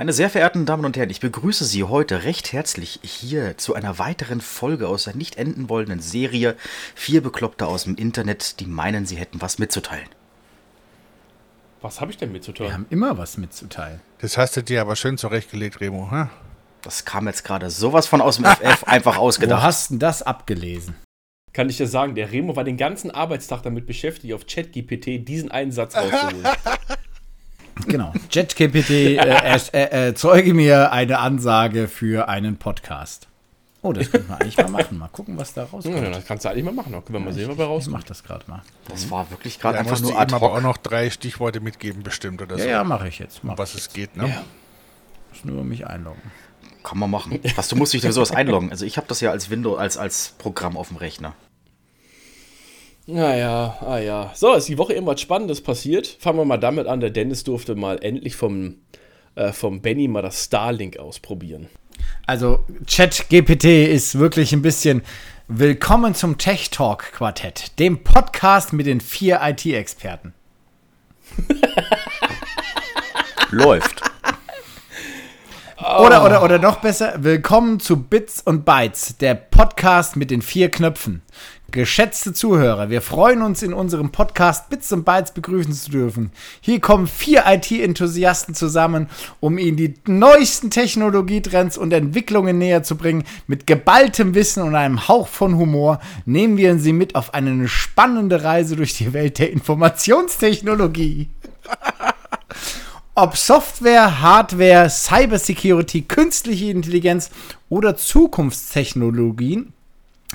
Meine sehr verehrten Damen und Herren, ich begrüße Sie heute recht herzlich hier zu einer weiteren Folge aus der nicht enden wollenden Serie Vier Bekloppte aus dem Internet, die meinen, sie hätten was mitzuteilen. Was habe ich denn mitzuteilen? Wir haben immer was mitzuteilen. Das hast du dir aber schön zurechtgelegt, Remo. Hm? Das kam jetzt gerade sowas von aus dem FF einfach Wo ausgedacht. hast du denn das abgelesen? Kann ich dir sagen, der Remo war den ganzen Arbeitstag damit beschäftigt, auf ChatGPT diesen einen Satz rauszuholen. Genau. JetGPT äh, erst- äh, äh, zeuge mir eine Ansage für einen Podcast. Oh, das könnte man eigentlich mal machen. Mal gucken, was da rauskommt. ja, das kannst du eigentlich mal machen. Können wir mal sehen, was da Ich rauskommt. mach das gerade mal. Das war wirklich gerade Da einfach musst du nur ad aber auch hoc. noch drei Stichworte mitgeben, bestimmt, oder Ja, so. ja, mache ich jetzt. Mach Um was ich. es geht, ne? Ja. muss nur mich einloggen. Kann man machen. Was, du musst dich für sowas einloggen. Also ich habe das ja als Windows, als, als Programm auf dem Rechner. Naja, ah ja. So, ist die Woche irgendwas Spannendes passiert. Fangen wir mal damit an. Der Dennis durfte mal endlich vom, äh, vom Benny mal das Starlink ausprobieren. Also, ChatGPT ist wirklich ein bisschen Willkommen zum Tech Talk Quartett, dem Podcast mit den vier IT-Experten. Läuft. Oder, oder, oder noch besser, willkommen zu Bits und Bytes, der Podcast mit den vier Knöpfen. Geschätzte Zuhörer, wir freuen uns in unserem Podcast Bits und Bytes begrüßen zu dürfen. Hier kommen vier IT-Enthusiasten zusammen, um Ihnen die neuesten Technologietrends und Entwicklungen näher zu bringen. Mit geballtem Wissen und einem Hauch von Humor nehmen wir Sie mit auf eine spannende Reise durch die Welt der Informationstechnologie. Ob Software, Hardware, Cybersecurity, künstliche Intelligenz oder Zukunftstechnologien,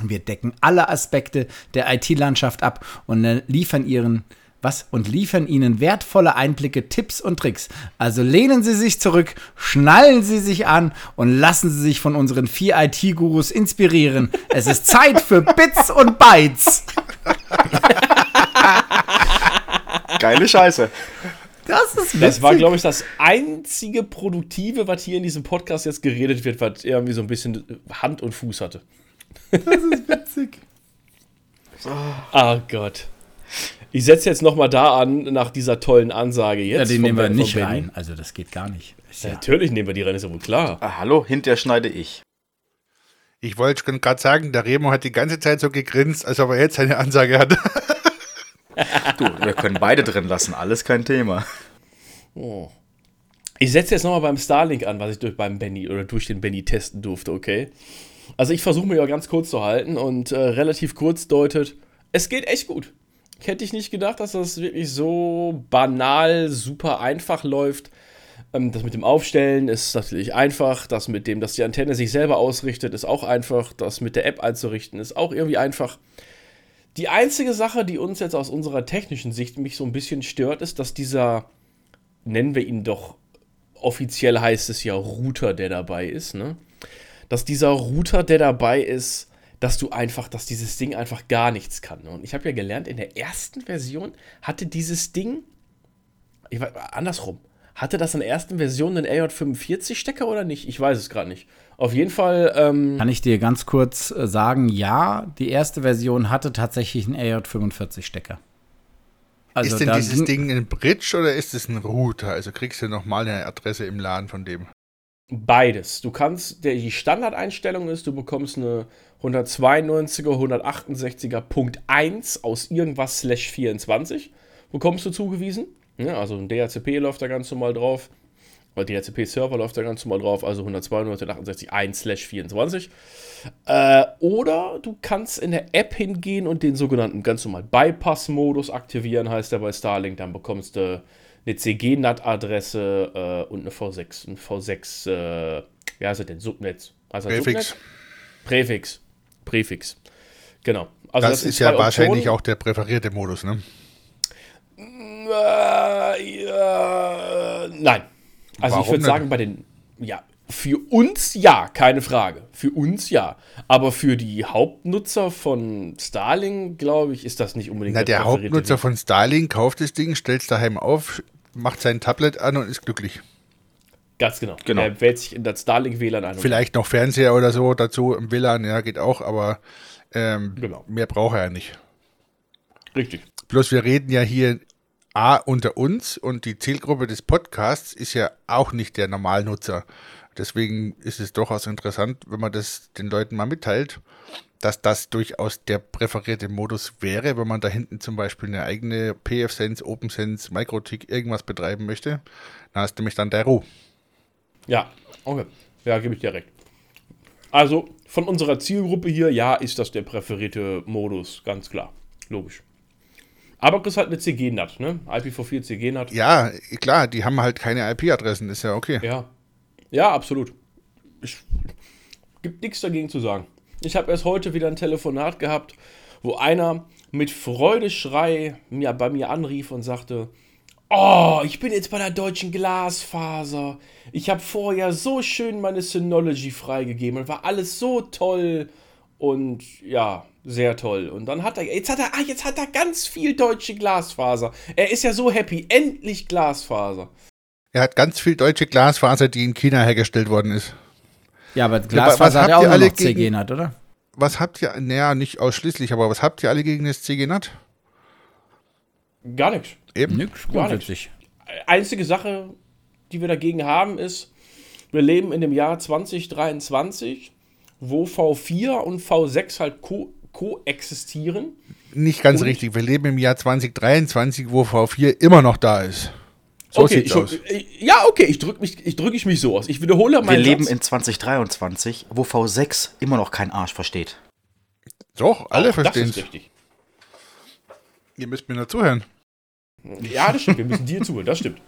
wir decken alle Aspekte der IT-Landschaft ab und äh, liefern ihren was und liefern Ihnen wertvolle Einblicke, Tipps und Tricks. Also lehnen Sie sich zurück, schnallen Sie sich an und lassen Sie sich von unseren vier IT-Gurus inspirieren. Es ist Zeit für Bits und Bytes. Geile Scheiße. Das ist Das war, witzig. glaube ich, das einzige Produktive, was hier in diesem Podcast jetzt geredet wird, was irgendwie so ein bisschen Hand und Fuß hatte. Witzig. Ah Gott. Ich setze jetzt noch mal da an, nach dieser tollen Ansage jetzt. Ja, den vom nehmen wir nicht rein. Also das geht gar nicht. Ist Ja, natürlich nehmen wir die rein, ist ja wohl klar. Ah, hallo, hinterher schneide ich. Ich wollte gerade sagen, der Remo hat die ganze Zeit so gegrinst, als ob er jetzt seine Ansage hat. Du, wir können beide drin lassen, alles kein Thema. Ich setze jetzt noch mal beim Starlink an, was ich durch beim Benny oder durch den Benny testen durfte, okay? Also ich versuche mir ja ganz kurz zu halten und äh, relativ kurz deutet, es geht echt gut. Hätte ich nicht gedacht, dass das wirklich so banal, super einfach läuft. Ähm, das mit dem Aufstellen ist natürlich einfach. Das mit dem, dass die Antenne sich selber ausrichtet, ist auch einfach. Das mit der App einzurichten, ist auch irgendwie einfach. Die einzige Sache, die uns jetzt aus unserer technischen Sicht mich so ein bisschen stört, ist, dass dieser, nennen wir ihn doch, offiziell heißt es ja Router, der dabei ist, ne? Dass dieser Router, der dabei ist, dass du einfach, dass dieses Ding einfach gar nichts kann. Und ich habe ja gelernt, in der ersten Version hatte dieses Ding, ich weiß, andersrum, hatte das in der ersten Version einen AJ45-Stecker oder nicht? Ich weiß es gerade nicht. Auf jeden Fall, ähm, Kann ich dir ganz kurz äh, sagen, ja, die erste Version hatte tatsächlich einen AJ45-Stecker. Also ist denn dieses Ding ein Bridge oder ist es ein Router? Also kriegst du nochmal eine Adresse im Laden von dem. Beides. Du kannst, die Standardeinstellung ist, du bekommst eine 192er, 168er Punkt 1 aus irgendwas slash 24, bekommst du zugewiesen. Ja, also ein DHCP läuft da ganz normal drauf. Oder DHCP-Server läuft da ganz normal drauf, also 192, 168, 1 slash 24. Äh, oder du kannst in der App hingehen und den sogenannten ganz normal Bypass-Modus aktivieren, heißt der bei Starlink. Dann bekommst du eine CG-NAT-Adresse äh, und eine V6. Ein V6, äh, wie heißt das denn? Subnetz. Heißt das Präfix. Subnet? Präfix. Präfix. Genau. Also Das, sind ist ja wahrscheinlich Optionen. auch der präferierte Modus, ne? Äh, ja, nein. Also ich Warum würde denn? sagen, bei den, ja, für uns ja, keine Frage. Für uns ja. Aber für die Hauptnutzer von Starlink, glaube ich, ist das nicht unbedingt Na, der präferierte Hauptnutzer Weg. von Starlink kauft das Ding, stellt es daheim auf, macht sein Tablet an und ist glücklich. Ganz genau. Genau. Er wählt sich in das Starlink-WLAN ein. Vielleicht noch Fernseher oder so dazu im WLAN, ja, geht auch, aber ähm, Genau. mehr braucht er ja nicht. Richtig. Bloß wir reden ja hier A, unter uns und die Zielgruppe des Podcasts ist ja auch nicht der Normalnutzer. Deswegen ist es durchaus interessant, wenn man das den Leuten mal mitteilt, dass das durchaus der präferierte Modus wäre, wenn man da hinten zum Beispiel eine eigene PFSense, OpenSense, MikroTik, irgendwas betreiben möchte. Da hast du nämlich dann der Ruhe. Ja, okay. Ja, gebe ich dir recht. Also von unserer Zielgruppe hier, ja, ist das der präferierte Modus, ganz klar. Logisch. Aber hast halt eine CG-NAT, ne? IPv4 CG-NAT. Ja, klar, die haben halt keine IP-Adressen, ist ja okay. Ja. Ja, absolut. Ich, gibt nichts dagegen zu sagen. Ich habe erst heute wieder ein Telefonat gehabt, wo einer mit Freudeschrei mir, bei mir anrief und sagte, Oh, ich bin jetzt bei der deutschen Glasfaser. Ich habe vorher so schön meine Synology freigegeben und war alles so toll und ja, sehr toll. Und dann hat er, jetzt hat er, ah, jetzt hat er ganz viel deutsche Glasfaser. Er ist ja so happy, endlich Glasfaser. Er hat ganz viel deutsche Glasfaser, die in China hergestellt worden ist. Ja, aber was Glasfaser hat habt ja auch alle noch CG-NAT, oder? Was habt ihr, naja, nicht ausschließlich, aber was habt ihr alle gegen das CGNAT? Gar nichts. Eben. Nix, Gar grundsätzlich. Einzige Sache, die wir dagegen haben, ist, wir leben in dem Jahr 2023, wo V4 und V6 halt ko koexistieren. Nicht ganz Und? richtig. Wir leben im Jahr 2023, wo V4 immer noch da ist. So okay, sieht's ich, aus. ich- ja, okay, ich drücke mich, ich drück ich mich so aus. Ich wiederhole Wir meinen leben Satz. in 2023, wo V6 immer noch kein Arsch versteht. Doch, alle verstehen ist es. richtig. Ihr müsst mir nur zuhören. Ja, das stimmt. Wir müssen dir zuhören, das stimmt.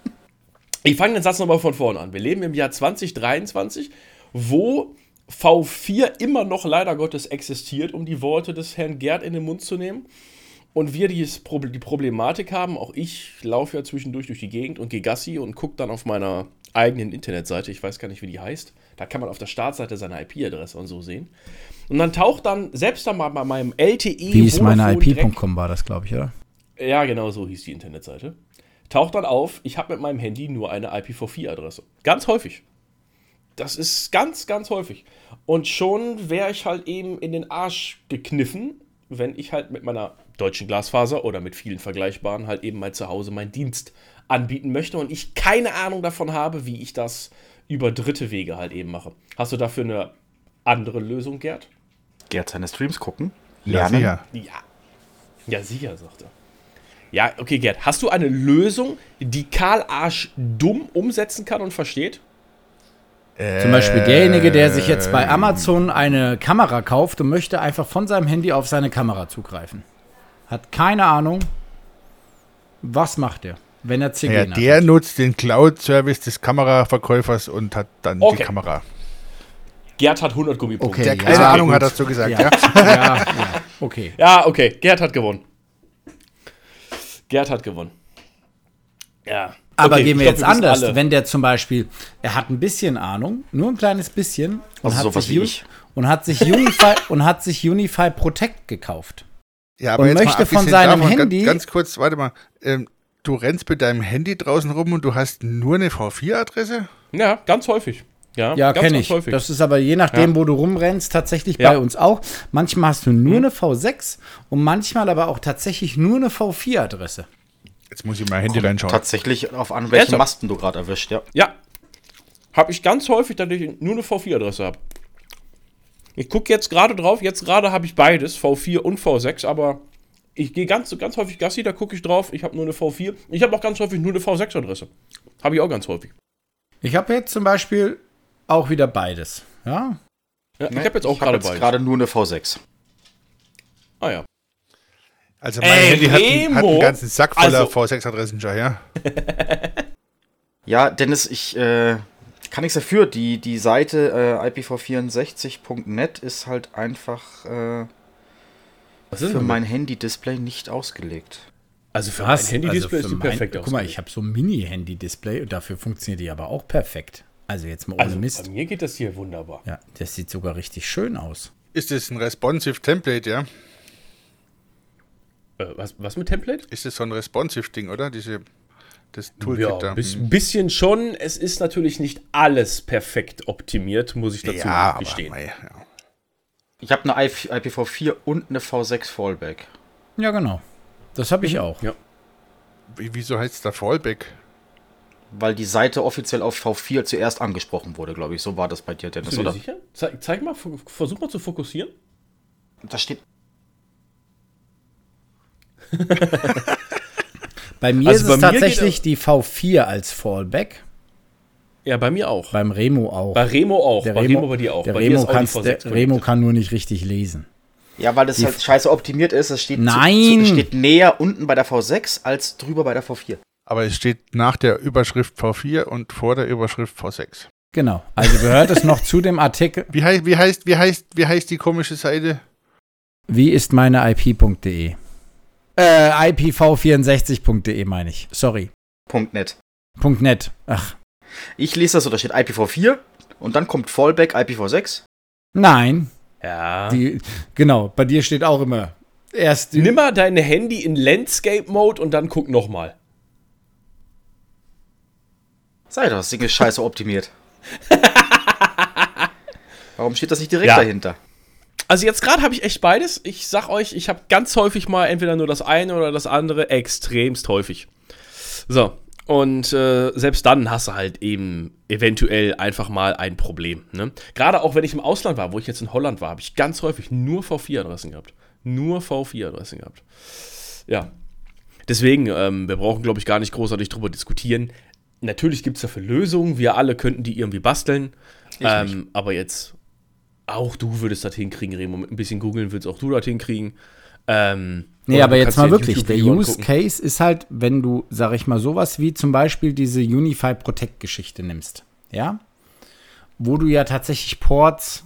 Ich fange den Satz nochmal von vorne an. Wir leben im Jahr 2023, wo V4 immer noch leider Gottes existiert, um die Worte des Herrn Gerd in den Mund zu nehmen. Und wir dieses Proble- die Problematik haben, auch ich laufe ja zwischendurch durch die Gegend und gehe Gassi und gucke dann auf meiner eigenen Internetseite, ich weiß gar nicht, wie die heißt, da kann man auf der Startseite seine IP-Adresse und so sehen. Und dann taucht dann, selbst dann mal bei meinem LTE Wie ist meine IP.com war das, glaube ich, oder? ja, genau so hieß die Internetseite. Taucht dann auf, ich habe mit meinem Handy nur eine IPv4-Adresse. Ganz häufig. Das ist ganz, ganz häufig. Und schon wäre ich halt eben in den Arsch gekniffen, wenn ich halt mit meiner deutschen Glasfaser oder mit vielen vergleichbaren halt eben mal zu Hause meinen Dienst anbieten möchte und ich keine Ahnung davon habe, wie ich das über dritte Wege halt eben mache. Hast du dafür eine andere Lösung, Gerd? Gerd seine Streams gucken, Ja, lernen. sicher. Ja. Ja, sicher, sagt er. Ja, okay, Gerd, hast du eine Lösung, die Karl Arsch dumm umsetzen kann und versteht? Zum Beispiel derjenige, der sich jetzt bei Amazon eine Kamera kauft und möchte einfach von seinem Handy auf seine Kamera zugreifen. Hat keine Ahnung, was macht er, wenn er CG Ja, hat. der nutzt den Cloud-Service des Kameraverkäufers und hat dann Okay. die Kamera. Gerd hat 100 Gummipunkte. Okay, Der keine ja, Ahnung gut. hat das so gesagt, ja. Ja, ja, ja, okay. Ja, okay, Gerd hat gewonnen. Gerd hat gewonnen. Ja. Aber Okay, gehen wir glaub, jetzt wissen anders. alle. Wenn der zum Beispiel, er hat ein bisschen Ahnung, nur ein kleines bisschen, und, Also hat, sowas sich wie Un- ich. und hat sich Unify und hat sich Unify Protect gekauft. Ja, Und jetzt mal möchte von seinem davon, Handy- Ganz, ganz kurz, warte mal. Ähm, du rennst mit deinem Handy draußen rum und du hast nur eine V4-Adresse? Ja, ganz häufig. Ja, Ja, kenne ich. häufig. Das ist aber je nachdem, Ja. wo du rumrennst, tatsächlich Ja. bei uns auch. Manchmal hast du nur Mhm. eine V6 und manchmal aber auch tatsächlich nur eine V4-Adresse. Jetzt muss ich mal Handy reinschauen. Tatsächlich auf an welchen? Masten du gerade erwischt, ja. Ja. Habe ich ganz häufig, dass ich nur eine V4-Adresse habe. Ich gucke jetzt gerade drauf, jetzt gerade habe ich beides, V4 und V6, aber ich gehe ganz, ganz häufig Gassi, da gucke ich drauf, ich habe nur eine V4. Ich habe auch ganz häufig nur eine V6-Adresse. Habe ich auch ganz häufig. Ich habe jetzt zum Beispiel auch wieder beides. Ja, Ja, ich habe jetzt auch Ich habe gerade jetzt beides. gerade nur eine V6. Ah ja. Also mein Ey, Handy hat, einen- hat einen ganzen Sack voller Also- V6-Adressen schon, ja. Ja, Dennis, ich äh, kann nichts dafür. Die, die Seite äh, ipv64.net ist halt einfach äh, Was für mein Handy-Display nicht ausgelegt. Also für Was? mein Handy-Display Also ist die perfekt mein, Guck mal, ich habe so ein Mini-Handy-Display und dafür funktioniert die aber auch perfekt. Also jetzt mal ohne also Mist. bei mir geht das hier wunderbar. Ja, das sieht sogar richtig schön aus. Ist das ein responsive Template, ja? Äh, was, was mit Template? Ist das so ein responsive Ding, oder? Diese, das Toolkit Ja, da. bis, Hm. bisschen schon. Es ist natürlich nicht alles perfekt optimiert, muss ich dazu ja, aber, gestehen. mei, ja. Ich habe eine IP IPv4 und eine V6 Fallback. Ja, genau. Das habe ich auch. Ja. Wie, wieso heißt es da Fallback? Weil die Seite offiziell auf V4 zuerst angesprochen wurde, glaube ich. So war das bei dir, Dennis, Bist du dir oder? sicher? Zeig, zeig mal, versuch mal zu fokussieren. Da steht. Bei mir Also ist bei es mir tatsächlich die V4 als Fallback. Ja, bei mir auch. Beim Remo auch. Bei Remo auch. der bei Remo, bei dir auch. Der bei Remo, die kannst, V6 der. Remo kann nur nicht richtig lesen. Ja, weil das halt scheiße optimiert ist. Es steht, Nein! Zu, zu, steht näher unten bei der V6 als drüber bei der V4. Aber es steht nach der Überschrift V4 und vor der Überschrift V6. Genau. Also gehört es noch zu dem Artikel, Wie, hei wie, heißt, wie, heißt, wie heißt die komische Seite? wie ist meine IP.de? Äh, IPv64.de meine ich. Sorry. Punkt net. Punkt .net. Ach, Ich lese das so, da steht IPv4 und dann kommt Fallback IPv6. nein. Ja. Die, genau, bei dir steht auch immer erst die, Nimm mal dein Handy in Landscape-Mode und dann guck nochmal. Sei doch, das Ding ist scheiße optimiert. Warum steht das nicht direkt Ja. dahinter? Also jetzt gerade habe ich echt beides. Ich sag euch, ich habe ganz häufig mal entweder nur das eine oder das andere, extremst häufig. So, und äh, selbst dann hast du halt eben eventuell einfach mal ein Problem. Ne? Gerade auch wenn ich im Ausland war, wo ich jetzt in Holland war, habe ich ganz häufig nur V4-Adressen gehabt. Nur V4-Adressen gehabt. Ja. Deswegen, ähm, wir brauchen, glaube ich, gar nicht großartig drüber diskutieren. Natürlich gibt es dafür Lösungen. Wir alle könnten die irgendwie basteln. Ähm, aber jetzt, auch du würdest das hinkriegen, Remo. Mit ein bisschen googeln würdest auch du das hinkriegen. Ähm, Nee, aber jetzt mal wirklich, der Use angucken. Case ist halt, wenn du, sag ich mal, sowas wie zum Beispiel diese Unify Protect Geschichte nimmst, ja, wo du ja tatsächlich Ports,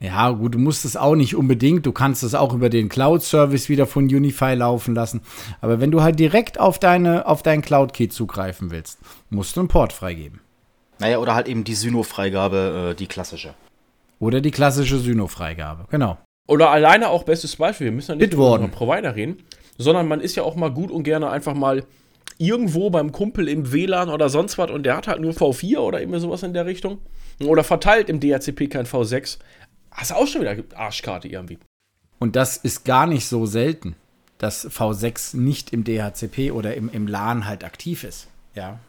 ja gut, du musst es auch nicht unbedingt, du kannst es auch über den Cloud-Service wieder von Unify laufen lassen, aber wenn du halt direkt auf deine, auf deinen Cloud-Key zugreifen willst, musst du einen Port freigeben. Naja, oder halt eben die Syno-Freigabe, äh, die klassische. Oder die klassische Syno-Freigabe, genau. Oder alleine auch bestes Beispiel. Wir müssen ja nicht über unseren Provider reden, sondern man ist ja auch mal gut und gerne einfach mal irgendwo beim Kumpel im WLAN oder sonst was und der hat halt nur V4 oder irgendwie sowas in der Richtung. Oder verteilt im DHCP kein V6. Hast du auch schon wieder Arschkarte irgendwie. Und das ist gar nicht so selten, dass V6 nicht im DHCP oder im, im LAN halt aktiv ist, ja.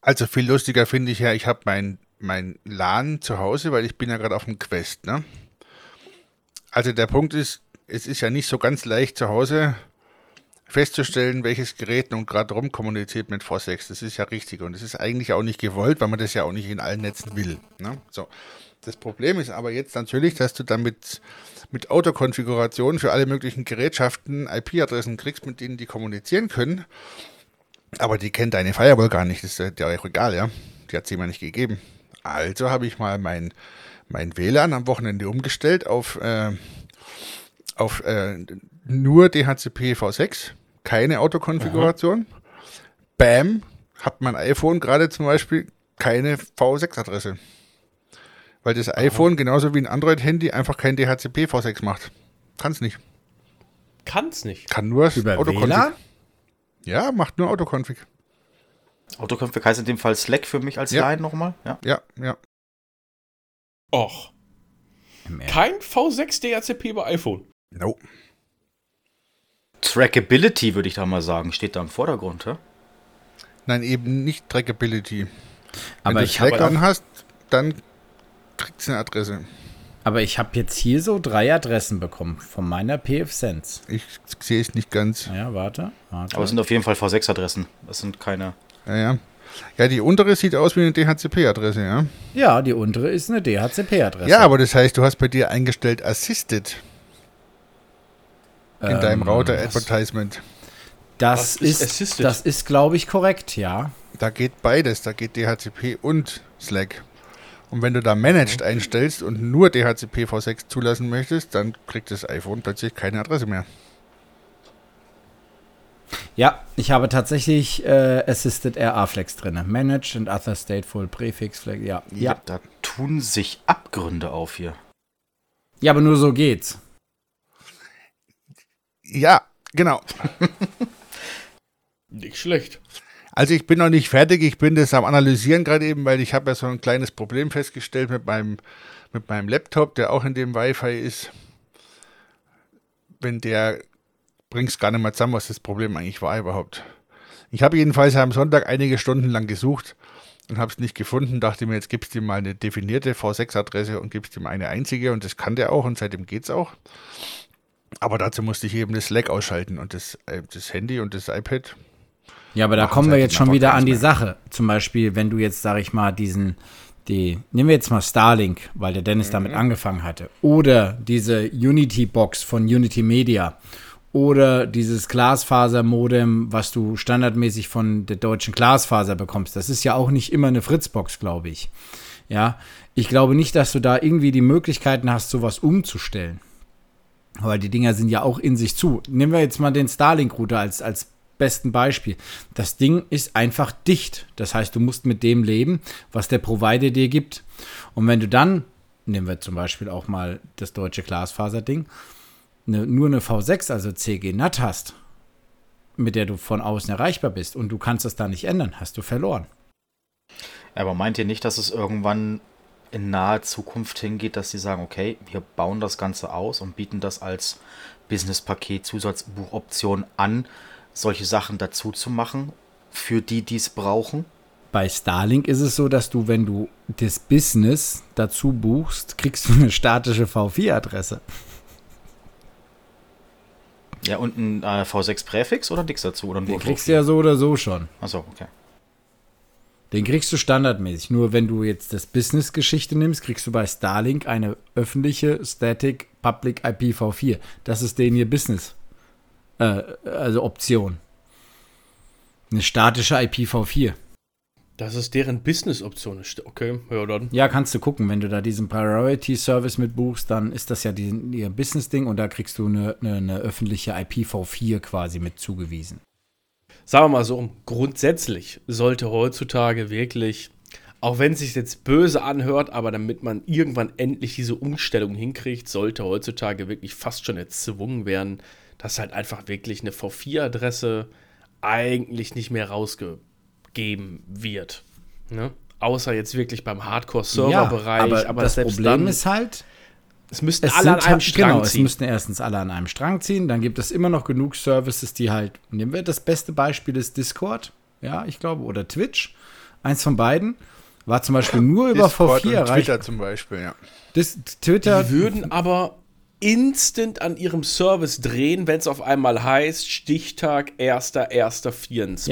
Also viel lustiger finde ich ja, ich habe mein, mein LAN zu Hause, weil ich bin ja gerade auf dem Quest, ne? Also der Punkt ist, es ist ja nicht so ganz leicht zu Hause festzustellen, welches Gerät nun gerade rumkommuniziert mit V6. Das ist ja richtig und das ist eigentlich auch nicht gewollt, weil man das ja auch nicht in allen Netzen will. Ne? So. Das Problem ist aber jetzt natürlich, dass du damit mit Autokonfiguration für alle möglichen Gerätschaften IP-Adressen kriegst, mit denen die kommunizieren können. Aber die kennt deine Firewall gar nicht, das ist ja auch egal, ja. Die hat sie mir nicht gegeben. Also habe ich mal mein, mein WLAN am Wochenende umgestellt auf, äh, auf äh, nur DHCP V6, keine Autokonfiguration. Bam, hat mein iPhone gerade zum Beispiel keine V6-Adresse. Weil das iPhone genauso wie ein Android-Handy einfach kein DHCP V6 macht. Kann es nicht. Kann's nicht. Kann nur Über Autoconfig. WLAN? Ja, macht nur Autoconfig. Autoconfig heißt in dem Fall Slack für mich als Ja. Line nochmal. Ja. Ja, ja. Och. Kein V6 DHCP bei iPhone. No. Trackability, würde ich da mal sagen, steht da im Vordergrund. Ja? Nein, eben nicht Trackability. Wenn Aber du ich habe Slack an hast, dann kriegst du eine Adresse. aber ich habe jetzt hier so drei Adressen bekommen von meiner PF Sense. Ich sehe es nicht ganz. Ja, warte. warte. Aber es sind auf jeden Fall V6-Adressen. Das sind keine. Ja, ja. Ja, die untere sieht aus wie eine DHCP-Adresse, ja. ja, die untere ist eine DHCP-Adresse. Ja, aber das heißt, du hast bei dir eingestellt Assisted in deinem Ähm, Router das- Advertisement. Das Was ist ist, Assisted? das ist, glaube ich, korrekt, ja. Da geht beides, da geht DHCP und Slack. Und wenn du da Managed einstellst und nur DHCP V6 zulassen möchtest, dann kriegt das iPhone plötzlich keine Adresse mehr. Ja, ich habe tatsächlich äh, Assisted RA Flex drin. Managed and other stateful Prefix Flex. Ja. ja. Da tun sich Abgründe auf hier. Ja, aber nur so geht's. Ja, genau. Nicht schlecht. Also ich bin noch nicht fertig, ich bin das am Analysieren gerade eben, weil ich habe ja so ein kleines Problem festgestellt mit meinem, mit meinem Laptop, der auch in dem Wi-Fi ist. Wenn der bring's gar nicht mehr zusammen, was das Problem eigentlich war überhaupt. Ich habe jedenfalls am Sonntag einige Stunden lang gesucht und habe es nicht gefunden. Dachte mir, jetzt gibst du ihm mal eine definierte V6-Adresse und gibst ihm eine einzige und das kann der auch und seitdem geht's auch. Aber dazu musste ich eben das Slack ausschalten und das, äh, das Handy und das iPad. Ja, aber da kommen wir jetzt schon wieder an die. Sache. Zum Beispiel, wenn du jetzt, sag ich mal, diesen, die, nehmen wir jetzt mal Starlink, weil der Dennis damit Mhm. angefangen hatte. Oder diese Unity-Box von Unity Media. Oder dieses Glasfaser-Modem, was du standardmäßig von der deutschen Glasfaser bekommst. Das ist ja auch nicht immer eine Fritzbox, glaube ich. Ja, ich glaube nicht, dass du da irgendwie die Möglichkeiten hast, sowas umzustellen. Weil die Dinger sind ja auch in sich zu. Nehmen wir jetzt mal den Starlink-Router als, als besten Beispiel. Das Ding ist einfach dicht. Das heißt, du musst mit dem leben, was der Provider dir gibt. Und wenn du dann, nehmen wir zum Beispiel auch mal das deutsche Glasfaser-Ding, ne, nur eine V6, also CG NAT hast, mit der du von außen erreichbar bist und du kannst das da nicht ändern, hast du verloren. Aber meint ihr nicht, dass es irgendwann in naher Zukunft hingeht, dass sie sagen, okay, wir bauen das Ganze aus und bieten das als Business-Paket, Zusatzbuchoption an, solche Sachen dazu zu machen, für die, die es brauchen? Bei Starlink ist es so, dass du, wenn du das Business dazu buchst, kriegst du eine statische V4-Adresse. Ja, und ein äh, V6 Präfix oder nix dazu? Oder Den kriegst du ja so oder so schon. Achso, okay. Den kriegst du standardmäßig. Nur wenn du jetzt das Business-Geschichte nimmst, kriegst du bei Starlink eine öffentliche Static Public IPv4. Das ist denen ihr Business. Äh, also Option. Eine statische IPv4. Das ist deren Business-Option. ist. Okay, ja dann. Ja, kannst du gucken. Wenn du da diesen Priority Service mit buchst, dann ist das ja die, ihr Business-Ding und da kriegst du eine, eine, eine öffentliche IPv4 quasi mit zugewiesen. Sagen wir mal so, grundsätzlich sollte heutzutage wirklich, auch wenn es sich jetzt böse anhört, aber damit man irgendwann endlich diese Umstellung hinkriegt, sollte heutzutage wirklich fast schon erzwungen werden, dass halt einfach wirklich eine V4-Adresse eigentlich nicht mehr rausgegeben wird. Ne? Außer jetzt wirklich beim Hardcore-Server-Bereich. aber, das selbst Problem dann, ist halt, es müssten es alle an einem halt- Strang genau, es ziehen. müssten erstens alle an einem Strang ziehen. Dann gibt es immer noch genug Services, die halt, nehmen wir das beste Beispiel ist Discord, ja, ich glaube, oder Twitch. Eins von beiden war zum Beispiel nur über Discord V4 und erreicht. Twitter zum Beispiel, ja. Dis Twitter, Die würden aber instant an ihrem Service drehen, wenn es auf einmal heißt, Stichtag 1.1.24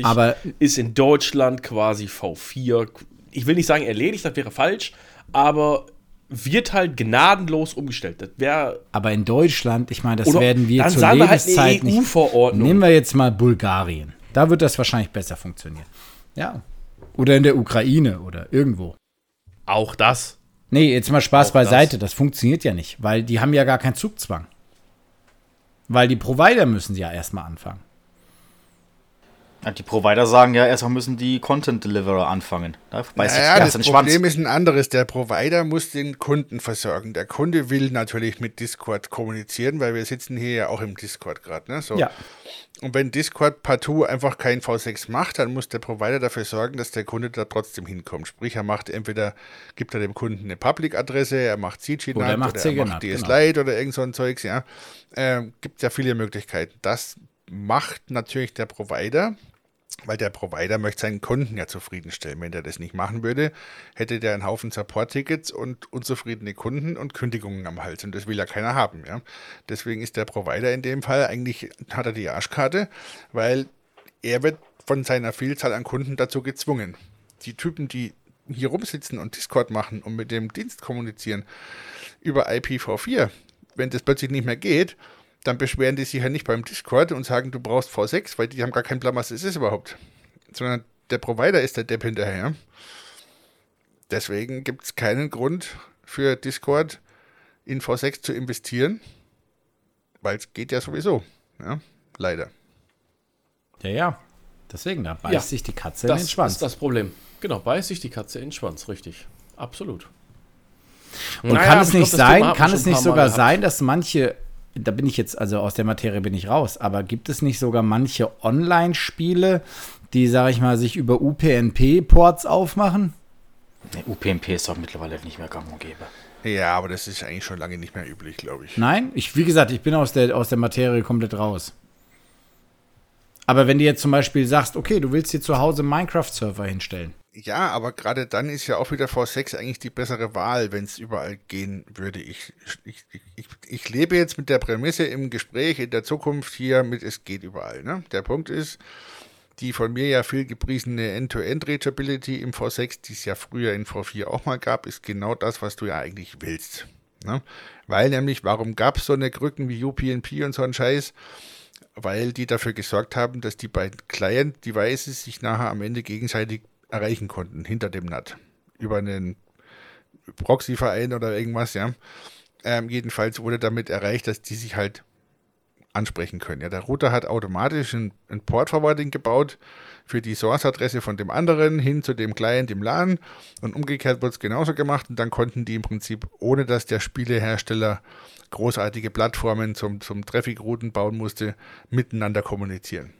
Ja, aber- ist in Deutschland quasi V4. Ich will nicht sagen erledigt, das wäre falsch, aber wird halt gnadenlos umgestellt. Das wäre aber in Deutschland, ich meine, das Oder werden wir dann zur sagen wir halt eine Lebenszeit nicht. EU-Verordnung. Nehmen wir jetzt mal Bulgarien. Da wird das wahrscheinlich besser funktionieren. Ja. Oder in der Ukraine oder irgendwo. auch das. Nee, jetzt mal Spaß beiseite. Das. funktioniert ja nicht, weil die haben ja gar keinen Zugzwang. Weil die Provider müssen ja erstmal anfangen. Ja, Die Provider sagen ja, erstmal müssen die Content Deliverer anfangen. Da beißt Naja, das Schwanz. Problem ist ein anderes. Der Provider muss den Kunden versorgen. Der Kunde will natürlich mit Discord kommunizieren, weil wir sitzen hier ja auch im Discord gerade. Ne? So. Ja. Und wenn Discord partout einfach kein V6 macht, dann muss der Provider dafür sorgen, dass der Kunde da trotzdem hinkommt. Sprich, er macht entweder, gibt er dem Kunden eine Public-Adresse, er macht CGNAT Oder er macht oder er macht genau. DS-Lite oder irgend so ein Zeugs, ja. Ähm, gibt ja viele Möglichkeiten. Das macht natürlich der Provider, weil der Provider möchte seinen Kunden ja zufriedenstellen. Wenn der das nicht machen würde, hätte der einen Haufen Support-Tickets und unzufriedene Kunden und Kündigungen am Hals. Und das will ja keiner haben. Ja? Deswegen ist der Provider in dem Fall eigentlich, hat er die Arschkarte, weil er wird von seiner Vielzahl an Kunden dazu gezwungen. Die Typen, die hier rumsitzen und Discord machen und mit dem Dienst kommunizieren über IPv4, wenn das plötzlich nicht mehr geht, dann beschweren die sich ja nicht beim Discord und sagen, du brauchst V6, weil die haben gar keinen Plan, was es ist überhaupt. Sondern der Provider ist der Depp hinterher. Deswegen gibt es keinen Grund für Discord in V6 zu investieren, weil es geht ja sowieso. Ja, leider. Ja, ja. Deswegen, da beißt Ja, sich die Katze in Das den Schwanz. ist das Problem. Genau, beißt sich die Katze in den Schwanz, richtig. Absolut. Und Naja, kann es ich nicht glaub, das sein, kann es nicht sogar sein, dass manche, da bin ich jetzt, also aus der Materie bin ich raus, aber gibt es nicht sogar manche Online-Spiele, die, sag ich mal, sich über UPnP-Ports aufmachen? Nee, UPnP ist doch mittlerweile nicht mehr gang und gäbe. Ja, aber das ist eigentlich schon lange nicht mehr üblich, glaube ich. Nein, ich, wie gesagt, ich bin aus der, aus der Materie komplett raus. Aber wenn du jetzt zum Beispiel sagst, okay, du willst dir zu Hause Minecraft-Server hinstellen. Ja, aber gerade dann ist ja auch wieder V6 eigentlich die bessere Wahl, wenn es überall gehen würde. Ich, ich, ich, ich lebe jetzt mit der Prämisse im Gespräch in der Zukunft hier mit, es geht überall. Ne? Der Punkt ist, die von mir ja viel gepriesene End-to-End-Reachability im V6, die es ja früher in V4 auch mal gab, ist genau das, was du ja eigentlich willst. Ne? Weil nämlich, warum gab es so eine Krücken wie UPnP und so einen Scheiß? Weil die dafür gesorgt haben, dass die beiden Client-Devices sich nachher am Ende gegenseitig erreichen konnten, hinter dem NAT. Über einen Proxy-Verein oder irgendwas, ja. Ähm, jedenfalls wurde damit erreicht, dass die sich halt ansprechen können. Ja, der Router hat automatisch ein, ein Port-Forwarding gebaut für die Source-Adresse von dem anderen hin zu dem Client im LAN und umgekehrt wird es genauso gemacht und dann konnten die im Prinzip, ohne dass der Spielehersteller großartige Plattformen zum, zum Traffic-Routen bauen musste, miteinander kommunizieren.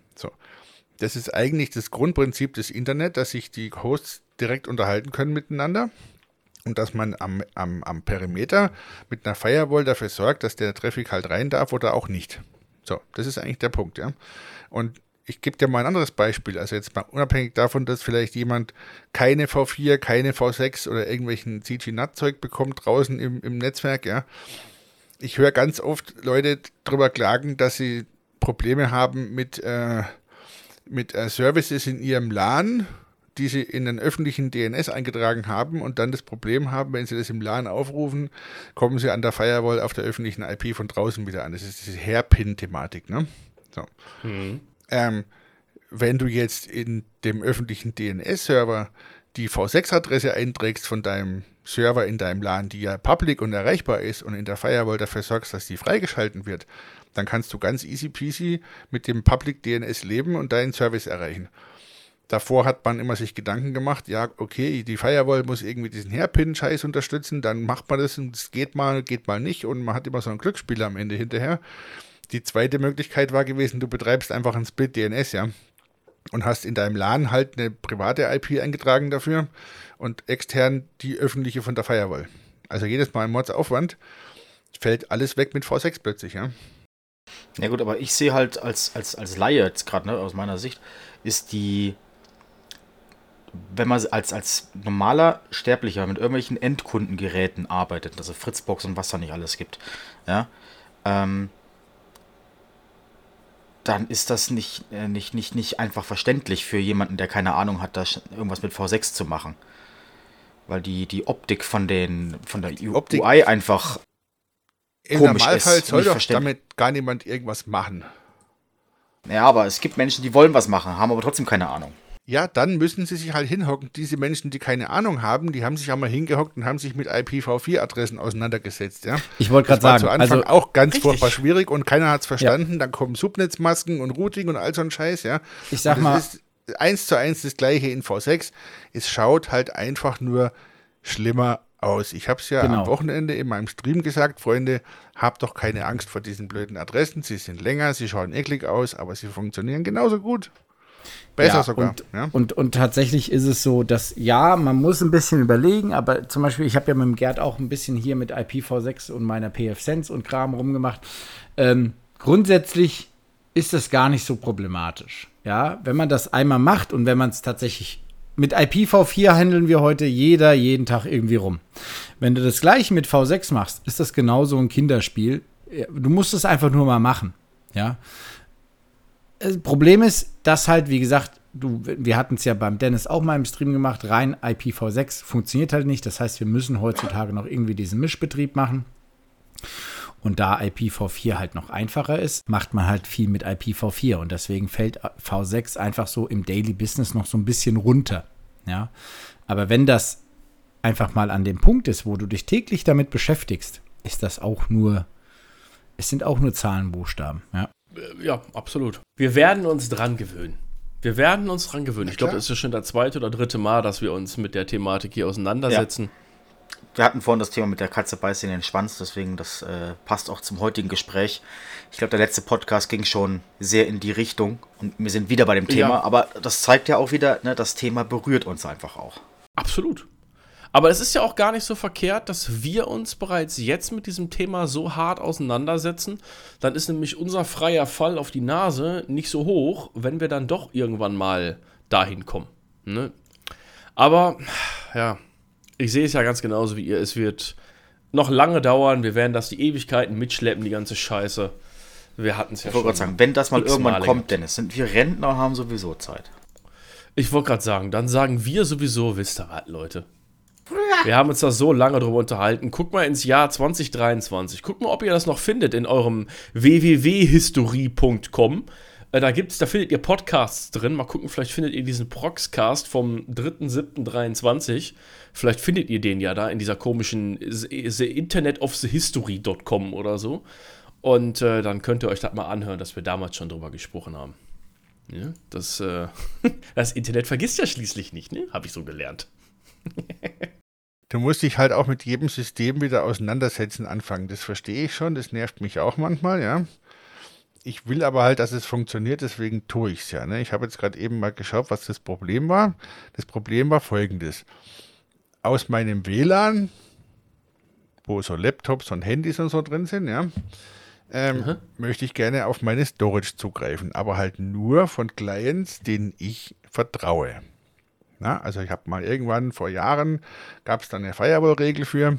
Das ist eigentlich das Grundprinzip des Internet, dass sich die Hosts direkt unterhalten können miteinander und dass man am, am, am Perimeter mit einer Firewall dafür sorgt, dass der Traffic halt rein darf oder auch nicht. So, das ist eigentlich der Punkt, ja. Und ich gebe dir mal ein anderes Beispiel. Also jetzt mal unabhängig davon, dass vielleicht jemand keine V4, keine V6 oder irgendwelchen CG-NAT-Zeug bekommt draußen im, im Netzwerk, ja. Ich höre ganz oft Leute darüber klagen, dass sie Probleme haben mit, äh, mit äh, Services in ihrem LAN, die sie in den öffentlichen DNS eingetragen haben und dann das Problem haben, wenn sie das im LAN aufrufen, kommen sie an der Firewall auf der öffentlichen IP von draußen wieder an. Das ist diese Hairpin-Thematik, ne? So. Mhm. Ähm, wenn du jetzt in dem öffentlichen DNS-Server die V6-Adresse einträgst von deinem Server in deinem LAN, die ja public und erreichbar ist und in der Firewall dafür sorgst, dass die freigeschalten wird, dann kannst du ganz easy peasy mit dem Public DNS leben und deinen Service erreichen. Davor hat man immer sich Gedanken gemacht, ja, okay, die Firewall muss irgendwie diesen Hairpin-Scheiß unterstützen, dann macht man das und es geht mal, geht mal nicht und man hat immer so ein Glücksspiel am Ende hinterher. Die zweite Möglichkeit war gewesen, du betreibst einfach ein Split DNS, ja. Und hast in deinem LAN halt eine private IP eingetragen dafür und extern die öffentliche von der Firewall. Also jedes Mal ein Mordsaufwand fällt alles weg mit V6 plötzlich, ja. Ja gut, aber ich sehe halt als, als, als Laie jetzt gerade, ne, aus meiner Sicht, ist die wenn man als, als normaler Sterblicher mit irgendwelchen Endkundengeräten arbeitet, also Fritzbox und was da nicht alles gibt, ja, ähm, dann ist das nicht, äh, nicht, nicht, nicht einfach verständlich für jemanden, der keine Ahnung hat, da irgendwas mit V6 zu machen. Weil die, die Optik von den von der UI Optik einfach im Normalfall ist, soll doch damit gar niemand irgendwas machen. Ja, aber es gibt Menschen, die wollen was machen, haben aber trotzdem keine Ahnung. Ja, dann müssen sie sich halt hinhocken. Diese Menschen, die keine Ahnung haben, die haben sich einmal hingehockt und haben sich mit IPv4-Adressen auseinandergesetzt. Ja? Ich wollte gerade sagen, zu Anfang also, auch ganz richtig. furchtbar schwierig und keiner hat es verstanden. Ja. Dann kommen Subnetzmasken und Routing und all so ein Scheiß. Ja? Ich sag mal, ist eins zu eins das gleiche in V6. Es schaut halt einfach nur schlimmer aus. Ich habe es ja genau. am Wochenende in meinem Stream gesagt, Freunde, habt doch keine Angst vor diesen blöden Adressen. Sie sind länger, sie schauen eklig aus, aber sie funktionieren genauso gut. Besser ja, sogar. Und, ja. und, und tatsächlich ist es so, dass ja, man muss ein bisschen überlegen, aber zum Beispiel, ich habe ja mit dem Gerd auch ein bisschen hier mit IPv6 und meiner PF-Sense und Kram rumgemacht. Ähm, grundsätzlich ist das gar nicht so problematisch. Ja, wenn man das einmal macht und wenn man es tatsächlich mit IPv4 handeln wir heute jeder jeden Tag irgendwie rum. Wenn du das gleiche mit V6 machst, ist das genauso ein Kinderspiel. Du musst es einfach nur mal machen. Ja. Das Problem ist, dass halt, wie gesagt, du, wir hatten es ja beim Dennis auch mal im Stream gemacht, rein IPv6 funktioniert halt nicht. Das heißt, wir müssen heutzutage noch irgendwie diesen Mischbetrieb machen. Und da IPv4 halt noch einfacher ist, macht man halt viel mit IPv4 und deswegen fällt V6 einfach so im Daily Business noch so ein bisschen runter. Ja, aber wenn das einfach mal an dem Punkt ist, wo du dich täglich damit beschäftigst, ist das auch nur, es sind auch nur Zahlenbuchstaben. Ja. Ja, absolut. Wir werden uns dran gewöhnen. Wir werden uns dran gewöhnen. Ich glaube, das ist schon das zweite oder dritte Mal, dass wir uns mit der Thematik hier auseinandersetzen. Ja. Wir hatten vorhin das Thema mit der Katze beißt in den Schwanz, deswegen das äh, passt auch zum heutigen Gespräch. Ich glaube, der letzte Podcast ging schon sehr in die Richtung und wir sind wieder bei dem Thema, ja. aber das zeigt ja auch wieder, ne, das Thema berührt uns einfach auch. Absolut. Aber es ist ja auch gar nicht so verkehrt, dass wir uns bereits jetzt mit diesem Thema so hart auseinandersetzen. Dann ist nämlich unser freier Fall auf die Nase nicht so hoch, wenn wir dann doch irgendwann mal dahin kommen. Ne? Aber ja, ich sehe es ja ganz genauso wie ihr. Es wird noch lange dauern. Wir werden das die Ewigkeiten mitschleppen, die ganze Scheiße. Wir hatten es ja Ich wollte gerade sagen, wenn das mal irgendwann kommt, Dennis, sind wir Rentner und haben sowieso Zeit. Ich wollte gerade sagen, dann sagen wir sowieso, wisst ihr was, Leute. Wir haben uns da so lange drüber unterhalten. Guckt mal ins Jahr 2023. Guckt mal, ob ihr das noch findet in eurem www.historie.com. Äh, da gibt's, da findet ihr Podcasts drin. Mal gucken, vielleicht findet ihr diesen Proxcast vom 3.7.23. Vielleicht findet ihr den ja da in dieser komischen the Internet of the History.com oder so. Und äh, dann könnt ihr euch das mal anhören, dass wir damals schon drüber gesprochen haben. Ja, das, äh, das Internet vergisst ja schließlich nicht, ne? Habe ich so gelernt. Du musst dich halt auch mit jedem System wieder auseinandersetzen anfangen. Das verstehe ich schon, das nervt mich auch manchmal, ja. Ich will aber halt, dass es funktioniert, deswegen tue ich es ja. Ne? Ich habe jetzt gerade eben mal geschaut, was das Problem war. Das Problem war folgendes. Aus meinem WLAN, wo so Laptops und Handys und so drin sind, ja, ähm, Mhm. möchte ich gerne auf meine Storage zugreifen, aber halt nur von Clients, denen ich vertraue. Na, also ich habe mal irgendwann vor Jahren, gab es dann eine Firewall-Regel für,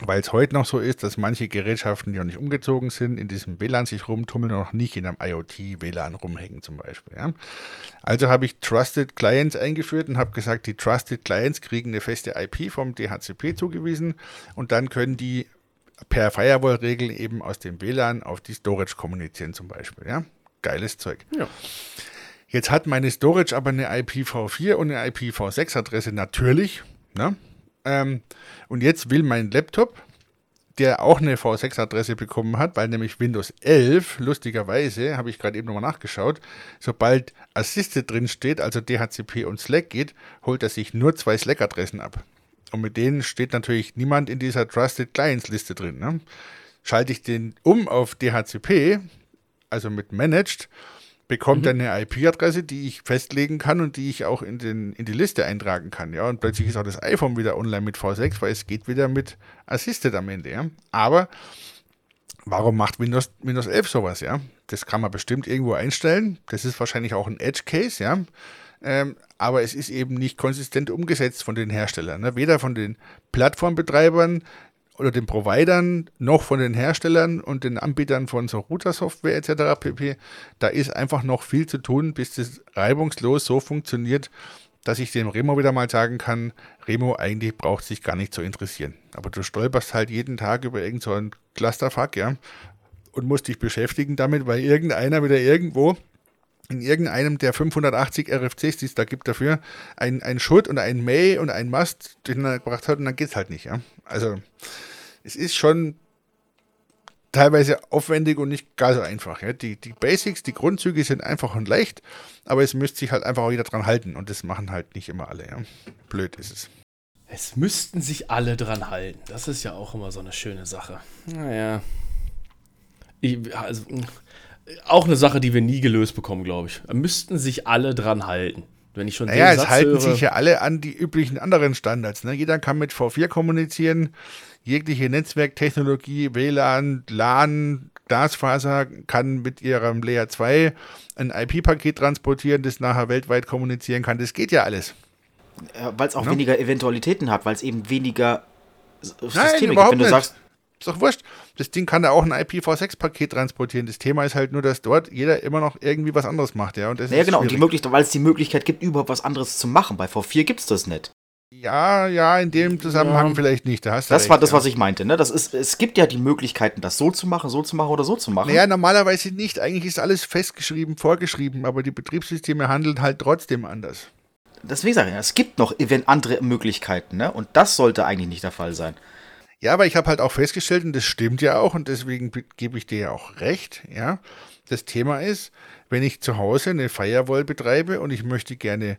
weil es heute noch so ist, dass manche Gerätschaften, die noch nicht umgezogen sind, in diesem WLAN sich rumtummeln und noch nicht in einem IoT-WLAN rumhängen zum Beispiel. Ja. Also habe ich Trusted Clients eingeführt und habe gesagt, die Trusted Clients kriegen eine feste IP vom DHCP zugewiesen und dann können die per Firewall-Regel eben aus dem WLAN auf die Storage kommunizieren zum Beispiel. Ja. Geiles Zeug. Ja. Jetzt hat meine Storage aber eine IPv4 und eine IPv6-Adresse natürlich. Ne? Ähm, und jetzt will mein Laptop, der auch eine V6-Adresse bekommen hat, weil nämlich Windows 11, lustigerweise, habe ich gerade eben nochmal nachgeschaut, sobald Assisted drin steht, also DHCP und Slack geht, holt er sich nur zwei Slack-Adressen ab. Und mit denen steht natürlich niemand in dieser Trusted Clients-Liste drin. Ne? Schalte ich den um auf DHCP, also mit Managed, bekommt er eine IP-Adresse, die ich festlegen kann und die ich auch in, den, in die Liste eintragen kann. Ja, und plötzlich ist auch das iPhone wieder online mit V6, weil es geht wieder mit Assisted am Ende. Ja. Aber warum macht Windows, Windows 11 sowas? Ja, das kann man bestimmt irgendwo einstellen. Das ist wahrscheinlich auch ein Edge-Case, ja. Ähm, aber es ist eben nicht konsistent umgesetzt von den Herstellern. Ne? Weder von den Plattformbetreibern oder den Providern noch von den Herstellern und den Anbietern von so Router-Software etc. pp. Da ist einfach noch viel zu tun, bis das reibungslos so funktioniert, dass ich dem Remo wieder mal sagen kann, Remo, eigentlich braucht sich gar nicht zu interessieren. Aber du stolperst halt jeden Tag über irgend so Clusterfuck, ja, und musst dich beschäftigen damit, weil irgendeiner wieder irgendwo in irgendeinem der 580 RFCs, die es da gibt dafür, ein, ein Should und ein May und ein Must durcheinander gebracht hat und dann geht's halt nicht, ja. Also, es ist schon teilweise aufwendig und nicht gar so einfach. Ja. Die, die Basics, die Grundzüge sind einfach und leicht, aber es müsste sich halt einfach auch wieder dran halten und das machen halt nicht immer alle. Ja. Blöd ist es. Es müssten sich alle dran halten. Das ist ja auch immer so eine schöne Sache. Naja. Ich, also, auch eine Sache, die wir nie gelöst bekommen, glaube ich. Müssten sich alle dran halten. Wenn ich schon Naja, den es Satz halten höre, sich ja alle an die üblichen anderen Standards. Ne? Jeder kann mit V4 kommunizieren, jegliche Netzwerktechnologie, WLAN, LAN, Glasfaser kann mit ihrem Layer 2 ein IP-Paket transportieren, das nachher weltweit kommunizieren kann. Das geht ja alles. Weil es auch Ne? weniger Eventualitäten hat, weil es eben weniger S- Nein, Systeme gibt. überhaupt Wenn du nicht. sagst, Ist doch wurscht. Das Ding kann da auch ein IPv6-Paket transportieren. Das Thema ist halt nur, dass dort jeder immer noch irgendwie was anderes macht. Ja, und das naja, ist genau, und die. Möglichkeit, weil es die Möglichkeit gibt, überhaupt was anderes zu machen. Bei V4 gibt es das nicht. Ja, ja, in dem Zusammenhang Ja. vielleicht nicht. Da hast du Das recht, war das, ja. was ich meinte. Ne? Das ist, es gibt ja die Möglichkeiten, das so zu machen, so zu machen oder so zu machen. Naja, normalerweise nicht. Eigentlich ist alles festgeschrieben, vorgeschrieben, aber die Betriebssysteme handeln halt trotzdem anders. Deswegen sage ich, es gibt noch andere Möglichkeiten. Ne? Und das sollte eigentlich nicht der Fall sein. Ja, aber ich habe halt auch festgestellt, und das stimmt ja auch, und deswegen be- gebe ich dir ja auch recht, ja. Das Thema ist, wenn ich zu Hause eine Firewall betreibe und ich möchte gerne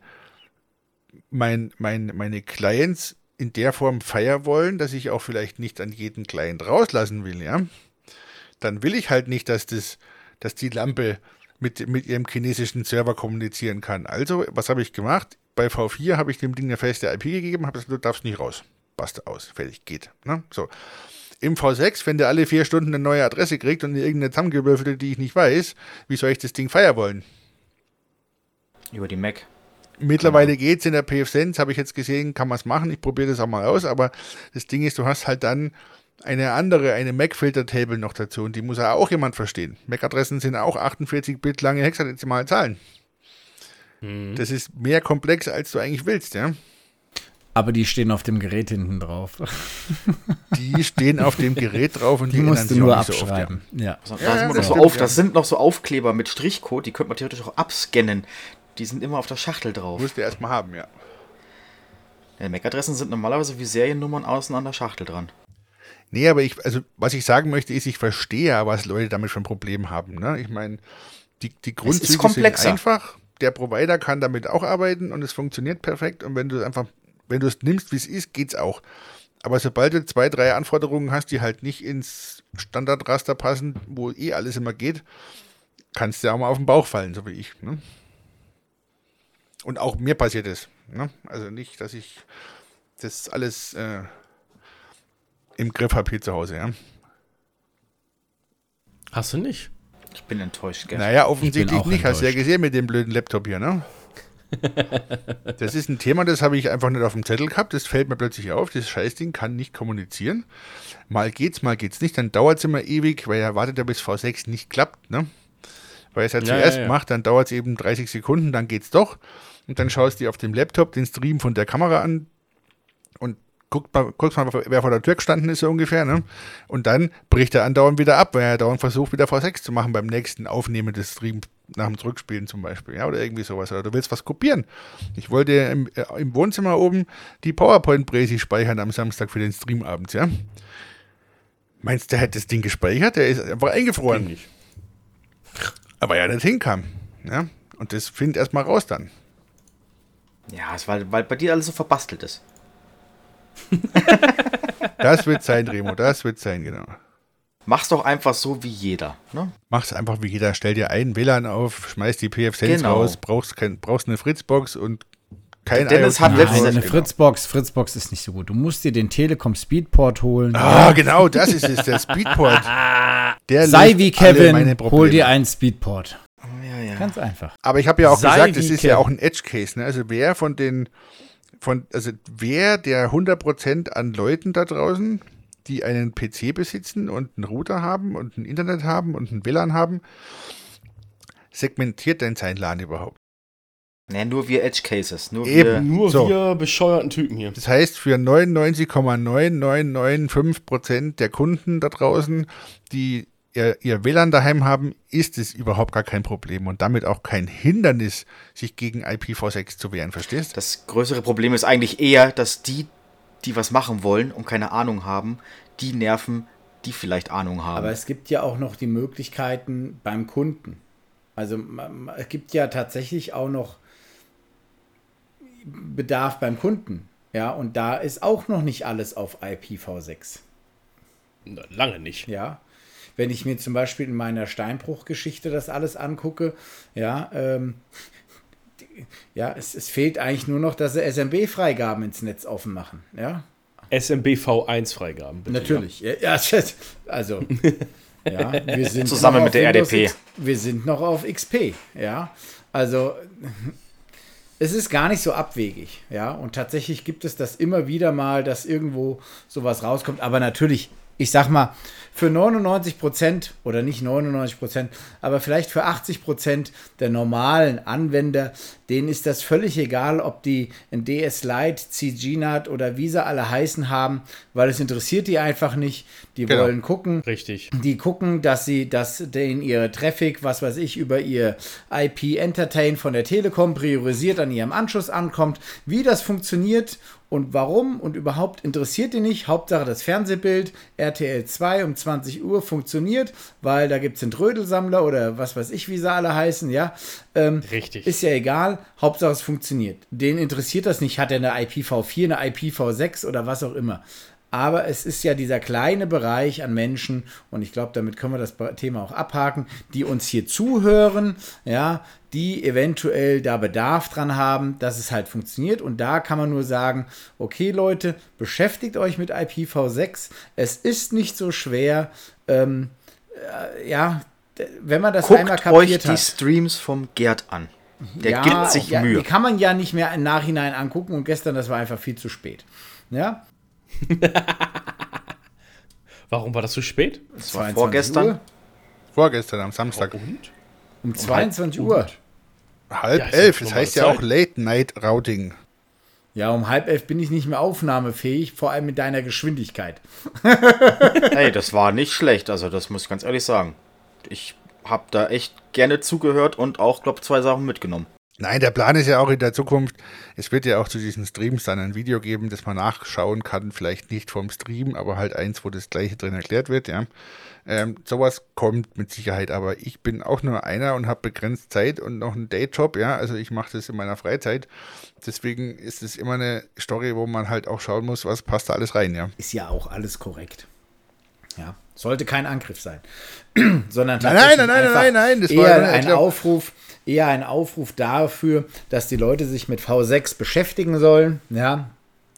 mein, mein, meine Clients in der Form firewallen, dass ich auch vielleicht nicht an jeden Client rauslassen will, ja, dann will ich halt nicht, dass das, dass die Lampe mit, mit ihrem chinesischen Server kommunizieren kann. Also, was habe ich gemacht? Bei V4 habe ich dem Ding eine feste IP gegeben, habe gesagt, du darfst nicht raus. Passt aus, fertig, geht. Ne? So. Im V6, wenn der alle vier Stunden eine neue Adresse kriegt und irgendeine zusammengewürfelte, die ich nicht weiß, wie soll ich das Ding firewallen? Über die Mac. Mittlerweile geht es in der PFSense, habe ich jetzt gesehen, kann man es machen. Ich probiere das auch mal aus, aber das Ding ist, du hast halt dann eine andere, eine Mac-Filter-Table noch dazu und die muss ja auch jemand verstehen. Mac-Adressen sind auch 48-Bit lange hexadezimale Zahlen. Mhm. Das ist mehr komplex, als du eigentlich willst, ja. Aber die stehen auf dem Gerät hinten drauf. Die stehen auf dem Gerät drauf und Die ändern musst du nur so abschreiben. ja. Ja, das so stimmt, auf, ja. das sind noch so Aufkleber mit Strichcode, die könnte man theoretisch auch abscannen. Die sind immer auf der Schachtel drauf. Musst du erstmal haben, ja. Ja, MAC-Adressen sind normalerweise wie Seriennummern außen an der Schachtel dran. Nee, aber ich, also was ich sagen möchte, ist, ich verstehe ja, was Leute damit für ein Problem haben. Ne? Ich meine, die, die Grundzüge sind einfach. Der Provider kann damit auch arbeiten und es funktioniert perfekt. Und wenn du es einfach, wenn du es nimmst, wie es ist, geht's auch. Aber sobald du zwei, drei Anforderungen hast, die halt nicht ins Standardraster passen, wo eh alles immer geht, kannst du ja auch mal auf den Bauch fallen, so wie ich. Ne? Und auch mir passiert es. Ne? Also nicht, dass ich das alles äh, im Griff habe hier zu Hause. Ja? Hast du nicht? Ich bin enttäuscht, gell? Naja, offensichtlich nicht. Hast du ja enttäuscht. gesehen mit dem blöden Laptop hier, ne? das ist ein Thema, das habe ich einfach nicht auf dem Zettel gehabt. Das fällt mir plötzlich auf. Das Scheißding kann nicht kommunizieren. Mal geht's, mal geht's nicht. Dann dauert es immer ewig, weil er wartet ja bis V6 nicht klappt, ne? Weil er es ja Ja, zuerst ja, ja. macht, dann dauert es eben 30 Sekunden, dann geht's doch. Und dann schaust du dir auf dem Laptop den Stream von der Kamera an und guckst mal, guckst mal wer vor der Tür gestanden ist, so ungefähr, ne? Und dann bricht er andauernd wieder ab, weil er dauernd versucht, wieder V6 zu machen beim nächsten Aufnehmen des Streams nach dem Zurückspielen zum Beispiel, ja, oder irgendwie sowas. Oder du willst was kopieren. Ich wollte im, äh, im Wohnzimmer oben die PowerPoint-Präsi speichern am Samstag für den Stream abends, ja. Meinst du, der hat das Ding gespeichert? Der ist einfach eingefroren. nicht. Aber ja nicht hinkam. Ja? Und das findet erstmal raus dann. Ja, es war, weil bei dir alles so verbastelt ist. Das wird sein, Remo, das wird sein, genau. Mach's doch einfach so wie jeder. Ne? Mach's einfach wie jeder. Stell dir ein WLAN auf, schmeiß die PF-Sense Genau. raus, brauchst, kein, brauchst eine Fritzbox und kein Dennis hat letztens- Nein, eine. Fritzbox, Fritzbox ist nicht so gut. Du musst dir den Telekom Speedport holen. Ah, genau, das ist es, der Speedport. Der Sei wie Kevin, hol dir einen Speedport. Ja, ja. Ganz einfach. Aber ich habe ja auch Sei gesagt, es ist ja Kevin. auch ein Edge-Case. Ne? Also wer von den, von, also wer der 100% an Leuten da draußen, die einen PC besitzen und einen Router haben und ein Internet haben und ein WLAN haben, segmentiert denn sein LAN überhaupt? Nee, nur wir Edge Cases. Nur Eben. wir. Nur So. wir bescheuerten Typen hier. Das heißt, für 99,9995% der Kunden da draußen, die ihr, ihr WLAN daheim haben, ist es überhaupt gar kein Problem und damit auch kein Hindernis, sich gegen IPv6 zu wehren, verstehst? Das größere Problem ist eigentlich eher, dass die, die was machen wollen und keine Ahnung haben, die nerven, die vielleicht Ahnung haben. Aber es gibt ja auch noch die Möglichkeiten beim Kunden. Also es gibt ja tatsächlich auch noch Bedarf beim Kunden. Ja, und da ist auch noch nicht alles auf IPv6. Na, lange nicht. Ja. Wenn ich mir zum Beispiel in meiner Steinbruch-Geschichte das alles angucke, ja, ähm, ja, es, es fehlt eigentlich nur noch, dass sie SMB-Freigaben ins Netz offen machen. Ja, SMBV1-Freigaben. bitte, Natürlich. Ja, ja, also, ja, wir sind Zusammen mit der Windows RDP. X- Wir sind noch auf XP, ja. Also, es ist gar nicht so abwegig, ja. Und tatsächlich gibt es das immer wieder mal, dass irgendwo sowas rauskommt. Aber natürlich, ich sag mal, für 99 Prozent oder nicht 99 Prozent, aber vielleicht für 80 Prozent der normalen Anwender, denen ist das völlig egal, ob die ein DS Lite, CGNAT oder wie sie alle heißen haben, weil es interessiert die einfach nicht. Die Genau. wollen gucken. Richtig. die gucken, dass sie, dass den ihre Traffic, was weiß ich, über ihr IP Entertain von der Telekom priorisiert an ihrem Anschluss ankommt. Wie das funktioniert und warum und überhaupt interessiert die nicht. Hauptsache das Fernsehbild RTL 2 um 20 Uhr funktioniert, weil da gibt es einen Trödelsammler oder was weiß ich, wie sie alle heißen, ja. Ähm, Richtig. ist ja egal, Hauptsache es funktioniert. Den interessiert das nicht, hat er eine IPv4, eine IPv6 oder was auch immer. Aber es ist ja dieser kleine Bereich an Menschen, und ich glaube, damit können wir das Thema auch abhaken, die uns hier zuhören, ja, die eventuell da Bedarf dran haben, dass es halt funktioniert. Und da kann man nur sagen, okay Leute, beschäftigt euch mit IPv6. Es ist nicht so schwer. Ähm, äh, ja, wenn man das Guckt einmal kapiert euch die Streams vom Gerd an. Der ja, gibt sich ja, Mühe. Die kann man ja nicht mehr im Nachhinein angucken und gestern, das war einfach viel zu spät. Ja? Warum war das so spät? Das war 22 vorgestern. Uhr. Vorgestern am Samstag. Und? Um 22 Uhr. Halb Ja, elf. Das heißt ja auch Late Night Routing. Ja, um halb elf bin ich nicht mehr aufnahmefähig, vor allem mit deiner Geschwindigkeit. Hey, das war nicht schlecht, also das muss ich ganz ehrlich sagen. Ich habe da echt gerne zugehört und auch, glaube zwei Sachen mitgenommen. Nein, der Plan ist ja auch in der Zukunft, es wird ja auch zu diesen Streams dann ein Video geben, das man nachschauen kann, vielleicht nicht vom Stream, aber halt eins, wo das gleiche drin erklärt wird, ja. Ähm, sowas kommt mit Sicherheit, aber ich bin auch nur einer und habe begrenzt Zeit und noch einen Dayjob, ja, also ich mache das in meiner Freizeit. Deswegen ist es immer eine Story, wo man halt auch schauen muss, was passt da alles rein, ja. Ist ja auch alles korrekt. Ja, sollte kein Angriff sein. Sondern Nein, nein, nein, einfach nein, nein, das war eher eine ein. Aufruf, eher ein Aufruf dafür, dass die Leute sich mit V6 beschäftigen sollen. Ja,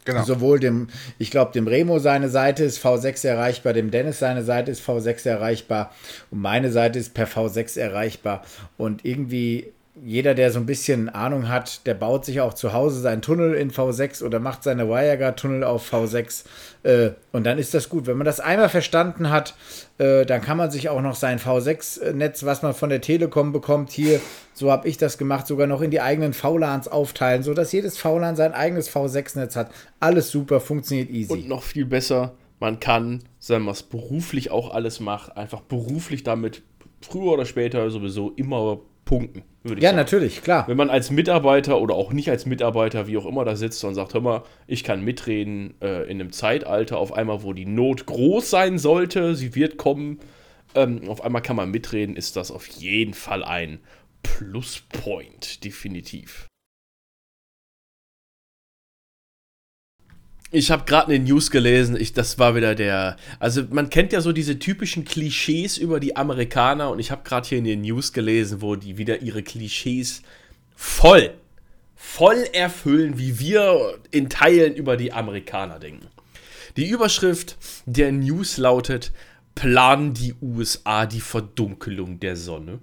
Genau. Sowohl dem, ich glaube, dem Remo seine Seite ist V6 erreichbar, dem Dennis seine Seite ist V6 erreichbar und meine Seite ist per V6 erreichbar. Und irgendwie jeder, der so ein bisschen Ahnung hat, der baut sich auch zu Hause seinen Tunnel in V6 oder macht seine WireGuard-Tunnel auf V6. Äh, und dann ist das gut. Wenn man das einmal verstanden hat, äh, dann kann man sich auch noch sein V6-Netz, was man von der Telekom bekommt, hier, so habe ich das gemacht, sogar noch in die eigenen VLANs aufteilen, sodass jedes VLAN sein eigenes V6-Netz hat. Alles super, funktioniert easy. Und noch viel besser, man kann, wenn man es beruflich auch alles macht, einfach beruflich damit früher oder später sowieso immer punkten, würde ich ja, sagen. natürlich, klar. Wenn man als Mitarbeiter oder auch nicht als Mitarbeiter, wie auch immer, da sitzt und sagt, hör mal, ich kann mitreden äh, in einem Zeitalter auf einmal, wo die Not groß sein sollte, sie wird kommen, ähm, auf einmal kann man mitreden, ist das auf jeden Fall ein Pluspoint, definitiv. Ich habe gerade in den News gelesen, ich, das war wieder der. Also, man kennt ja so diese typischen Klischees über die Amerikaner und ich habe gerade hier in den News gelesen, wo die wieder ihre Klischees voll, voll erfüllen, wie wir in Teilen über die Amerikaner denken. Die Überschrift der News lautet: Planen die USA die Verdunkelung der Sonne?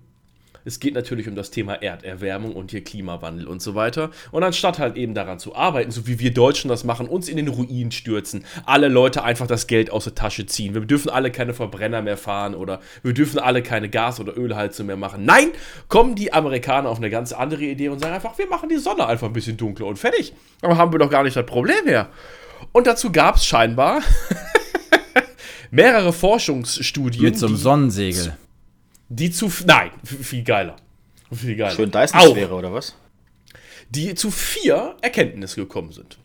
Es geht natürlich um das Thema Erderwärmung und hier Klimawandel und so weiter. Und anstatt halt eben daran zu arbeiten, so wie wir Deutschen das machen, uns in den Ruin stürzen, alle Leute einfach das Geld aus der Tasche ziehen. Wir dürfen alle keine Verbrenner mehr fahren oder wir dürfen alle keine Gas- oder Ölheizung mehr machen. Nein, kommen die Amerikaner auf eine ganz andere Idee und sagen einfach, wir machen die Sonne einfach ein bisschen dunkler und fertig. Aber haben wir doch gar nicht das Problem mehr. Und dazu gab es scheinbar mehrere Forschungsstudien. Mit so einem Sonnensegel. Die zu. Nein, viel geiler. Viel geiler. Schön Auch, Dyson-Sphäre, oder was? die zu vier Erkenntnissen gekommen sind.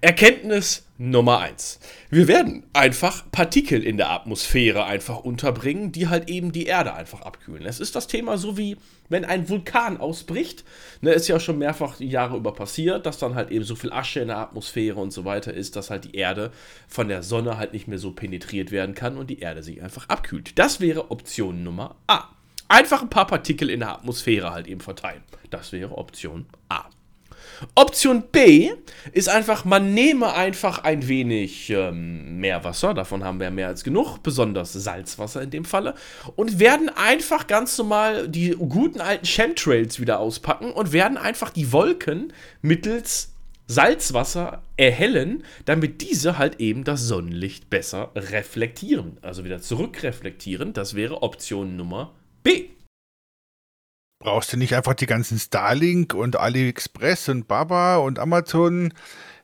Erkenntnis Nummer eins: Wir werden einfach Partikel in der Atmosphäre einfach unterbringen, die halt eben die Erde einfach abkühlen. Es ist das Thema so wie, wenn ein Vulkan ausbricht. Ne, ist ja schon mehrfach die Jahre über passiert, dass dann halt eben so viel Asche in der Atmosphäre und so weiter ist, dass halt die Erde von der Sonne halt nicht mehr so penetriert werden kann und die Erde sich einfach abkühlt. Das wäre Option Nummer A. Einfach ein paar Partikel in der Atmosphäre halt eben verteilen. Das wäre Option A. Option B ist einfach, man nehme einfach ein wenig ähm, Meerwasser, davon haben wir mehr als genug, besonders Salzwasser in dem Falle, und werden einfach ganz normal die guten alten Chemtrails wieder auspacken und werden einfach die Wolken mittels Salzwasser erhellen, damit diese halt eben das Sonnenlicht besser reflektieren, also wieder zurückreflektieren. Das wäre Option Nummer B. Brauchst du nicht einfach die ganzen Starlink und AliExpress und Baba und Amazon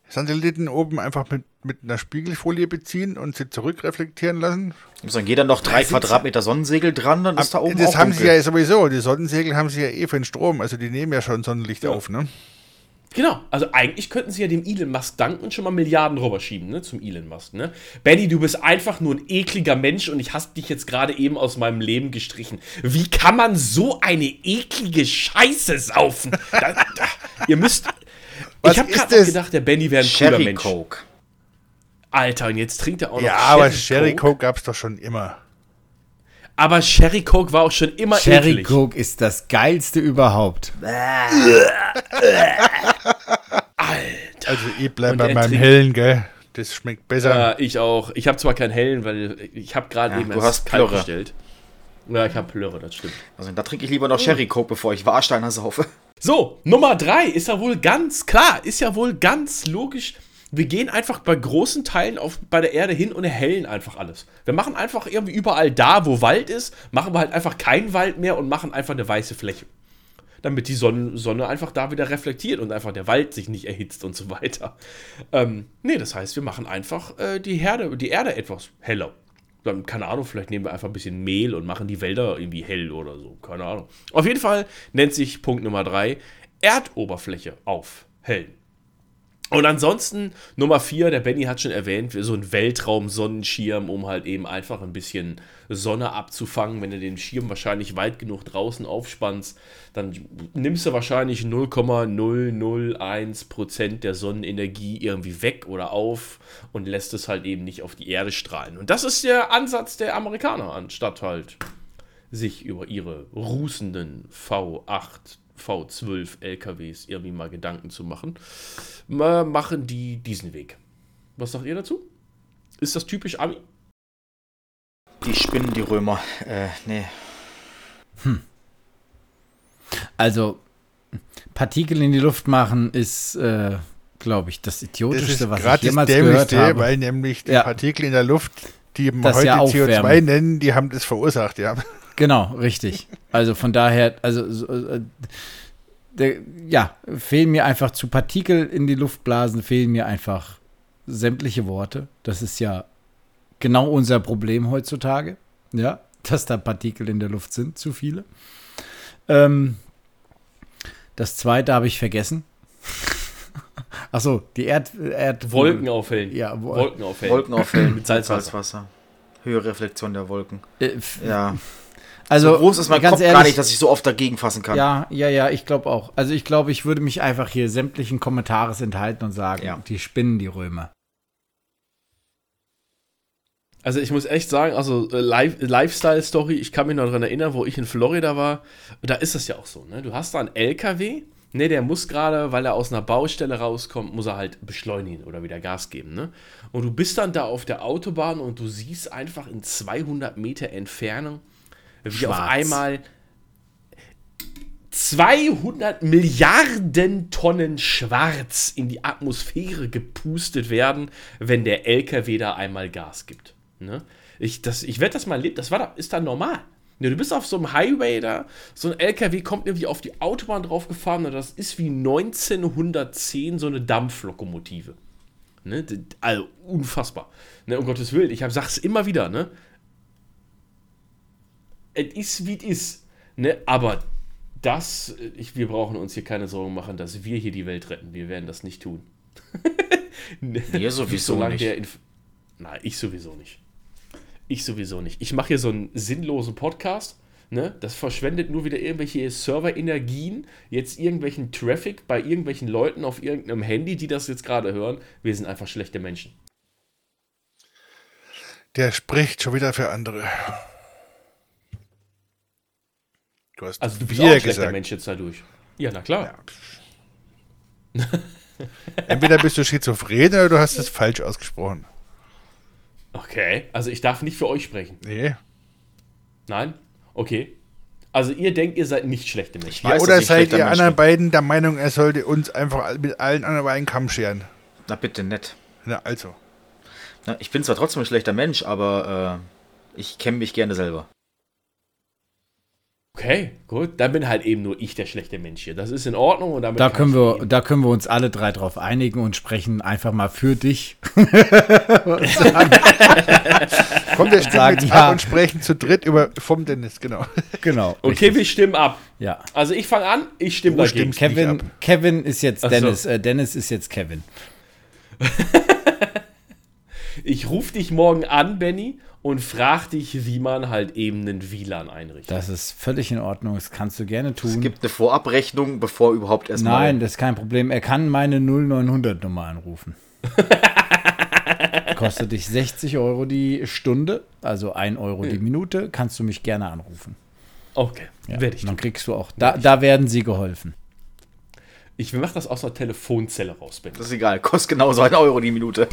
Satelliten oben einfach mit, mit einer Spiegelfolie beziehen und sie zurückreflektieren lassen? Muss dann jeder noch drei Quadratmeter Sonnensegel dran, dann ist da oben das auch haben sie dunkel. ja sowieso. Die Sonnensegel haben sie ja eh für den Strom. Also die nehmen ja schon Sonnenlicht auf, ne? Genau, also eigentlich könnten sie ja dem Elon Musk danken und schon mal Milliarden rüberschieben, ne, zum Elon Musk, ne? Benny, du bist einfach nur ein ekliger Mensch und ich hast dich jetzt gerade eben aus meinem Leben gestrichen. Wie kann man so eine eklige Scheiße saufen? da, da, ihr müsst. Was ich habe gerade gedacht, der Benny wäre ein cooler Cherry Mensch. Coke. Alter, und jetzt trinkt er auch noch Ja, aber Sherry Coke gab es doch schon immer. Aber Sherry Coke war auch schon immer Cherry eklig. Coke ist das geilste überhaupt. Alter. Also ich bleib Und bei meinem trinkt- hellen, gell? Das schmeckt besser. Ja, ich auch. Ich habe zwar keinen hellen, weil ich habe gerade Ja, eben du hast kalt Plörre. gestellt. Ja, ich habe Plörre, das stimmt. Also da trinke ich lieber noch Sherry Coke, bevor ich Warsteiner saufe. So, Nummer drei ist ja wohl ganz klar, ist ja wohl ganz logisch. Wir gehen einfach bei großen Teilen auf, bei der Erde hin und erhellen einfach alles. Wir machen einfach irgendwie überall da, wo Wald ist, machen wir halt einfach keinen Wald mehr und machen einfach eine weiße Fläche. Damit die Sonne, Sonne einfach da wieder reflektiert und einfach der Wald sich nicht erhitzt und so weiter. Ähm, nee, das heißt, wir machen einfach äh, die, Herde, die Erde etwas heller. Dann, keine Ahnung, vielleicht nehmen wir einfach ein bisschen Mehl und machen die Wälder irgendwie hell oder so. Keine Ahnung. Auf jeden Fall nennt sich Punkt Nummer drei Erdoberfläche aufhellen. Und ansonsten Nummer vier, der Benny hat schon erwähnt, so ein Weltraum-Sonnenschirm, um halt eben einfach ein bisschen Sonne abzufangen. Wenn du den Schirm wahrscheinlich weit genug draußen aufspannst, dann nimmst du wahrscheinlich 0,001% der Sonnenenergie irgendwie weg oder auf und lässt es halt eben nicht auf die Erde strahlen. Und das ist der Ansatz der Amerikaner, anstatt halt sich über ihre rußenden V8, V12 LKWs irgendwie mal Gedanken zu machen, ma- machen die diesen Weg. Was sagt ihr dazu? Ist das typisch Ami? Die Spinnen, die Römer. Äh, nee. Also, Partikel in die Luft machen ist, äh, glaube ich, das Das Idiotischste, ist was ich gerade das jemals gehört Dämlichste, habe. weil nämlich die Ja. Partikel in der Luft, die man Das heute ja CO2 aufwärmen. nennen, die haben das verursacht, ja. Genau, richtig. Also von daher, also so, äh, der, ja, fehlen mir einfach zu Partikel in die Luft blasen, fehlen mir einfach sämtliche Worte. Das ist ja genau unser Problem heutzutage, ja, dass da Partikel in der Luft sind, zu viele. Ähm, das zweite habe ich vergessen. Achso, die Erd, Erd Wolken aufhellen. Ja, wo- Wolken aufhellen. Wolken auffällen Mit Salzwasser. Salzwasser. Höhere Reflexion der Wolken. Äh, Ja. Also so groß ist mein ganz Kopf gar ehrlich, nicht, dass ich so oft dagegen fassen kann. Ja, ja, ja, ich glaube auch. Also ich glaube, ich würde mich einfach hier sämtlichen Kommentares enthalten und sagen, Ja. die spinnen die Römer. Also ich muss echt sagen, also äh, Life- Lifestyle-Story, ich kann mich noch daran erinnern, wo ich in Florida war, da ist das ja auch so, ne? Du hast da einen LKW, ne, der muss gerade, weil er aus einer Baustelle rauskommt, muss er halt beschleunigen oder wieder Gas geben, ne? Und du bist dann da auf der Autobahn und du siehst einfach in 200 Meter Entfernung, wie auf Schwarz. einmal 200 Milliarden Tonnen Schwarz in die Atmosphäre gepustet werden, wenn der LKW da einmal Gas gibt. Ne? Ich, das- ich werde das mal erlebt, das war da, ist da normal. Ne, du bist auf so einem Highway da, so ein LKW kommt irgendwie auf die Autobahn drauf gefahren und das ist wie 1910 so eine Dampflokomotive. Ne? Also unfassbar. Ne, um Gottes Willen, ich hab, sag's immer wieder, ne? Es ist, wie es ist. Ne? Aber das, ich, wir brauchen uns hier keine Sorgen machen, dass wir hier die Welt retten. Wir werden das nicht tun. Ne? Wir sowieso Solange nicht. Der Inf Nein, ich sowieso nicht. Ich sowieso nicht. Ich mache hier so einen sinnlosen Podcast. Ne? Das verschwendet nur wieder irgendwelche Serverenergien, jetzt irgendwelchen Traffic bei irgendwelchen Leuten auf irgendeinem Handy, die das jetzt gerade hören. Wir sind einfach schlechte Menschen. Der spricht schon wieder für andere. Du hast Also du bist auch ein schlechter gesagt. Mensch jetzt dadurch. Ja, na klar. Entweder bist du schizophren oder du hast es falsch ausgesprochen. Okay, also ich darf nicht für euch sprechen. Nee. Nein? Okay. Also ihr denkt, ihr seid nicht schlechte Menschen. dass oder seid ihr anderen beiden der Meinung, er sollte uns einfach mit allen anderen über einen Kamm scheren? Na bitte nett. Na, also. Na, ich bin zwar trotzdem ein schlechter Mensch, aber äh, ich kenne mich gerne selber. Okay, gut. Dann bin halt eben nur ich der schlechte Mensch hier. Das ist in Ordnung und damit Da können, wir, da können wir uns alle drei drauf einigen und sprechen einfach mal für dich. Komm, wir stimmen Sagen, jetzt ja. ab und sprechen zu dritt über vom Dennis, genau. genau. Okay, wir stimmen ab. Ja. Also ich fange an, ich stimme Du dagegen. stimmst. Kevin, nicht ab. Kevin ist jetzt Ach so. Dennis. Äh, Dennis ist jetzt Kevin. Ich rufe dich morgen an, Benny, und frag dich, wie man halt eben einen WLAN einrichtet. Das ist völlig in Ordnung. Das kannst du gerne tun. Es gibt eine Vorabrechnung, bevor überhaupt erstmal. Nein, das ist kein Problem. Er kann meine 0900 Nummer anrufen. kostet dich 60 Euro die Stunde, also 1 Euro die Minute, kannst du mich gerne anrufen. Okay, Ja. werde ich Dann tun. kriegst du auch, da, da werden sie geholfen. Ich mache das aus einer Telefonzelle raus, Ben. Das ist egal, kostet genauso ein Euro die Minute.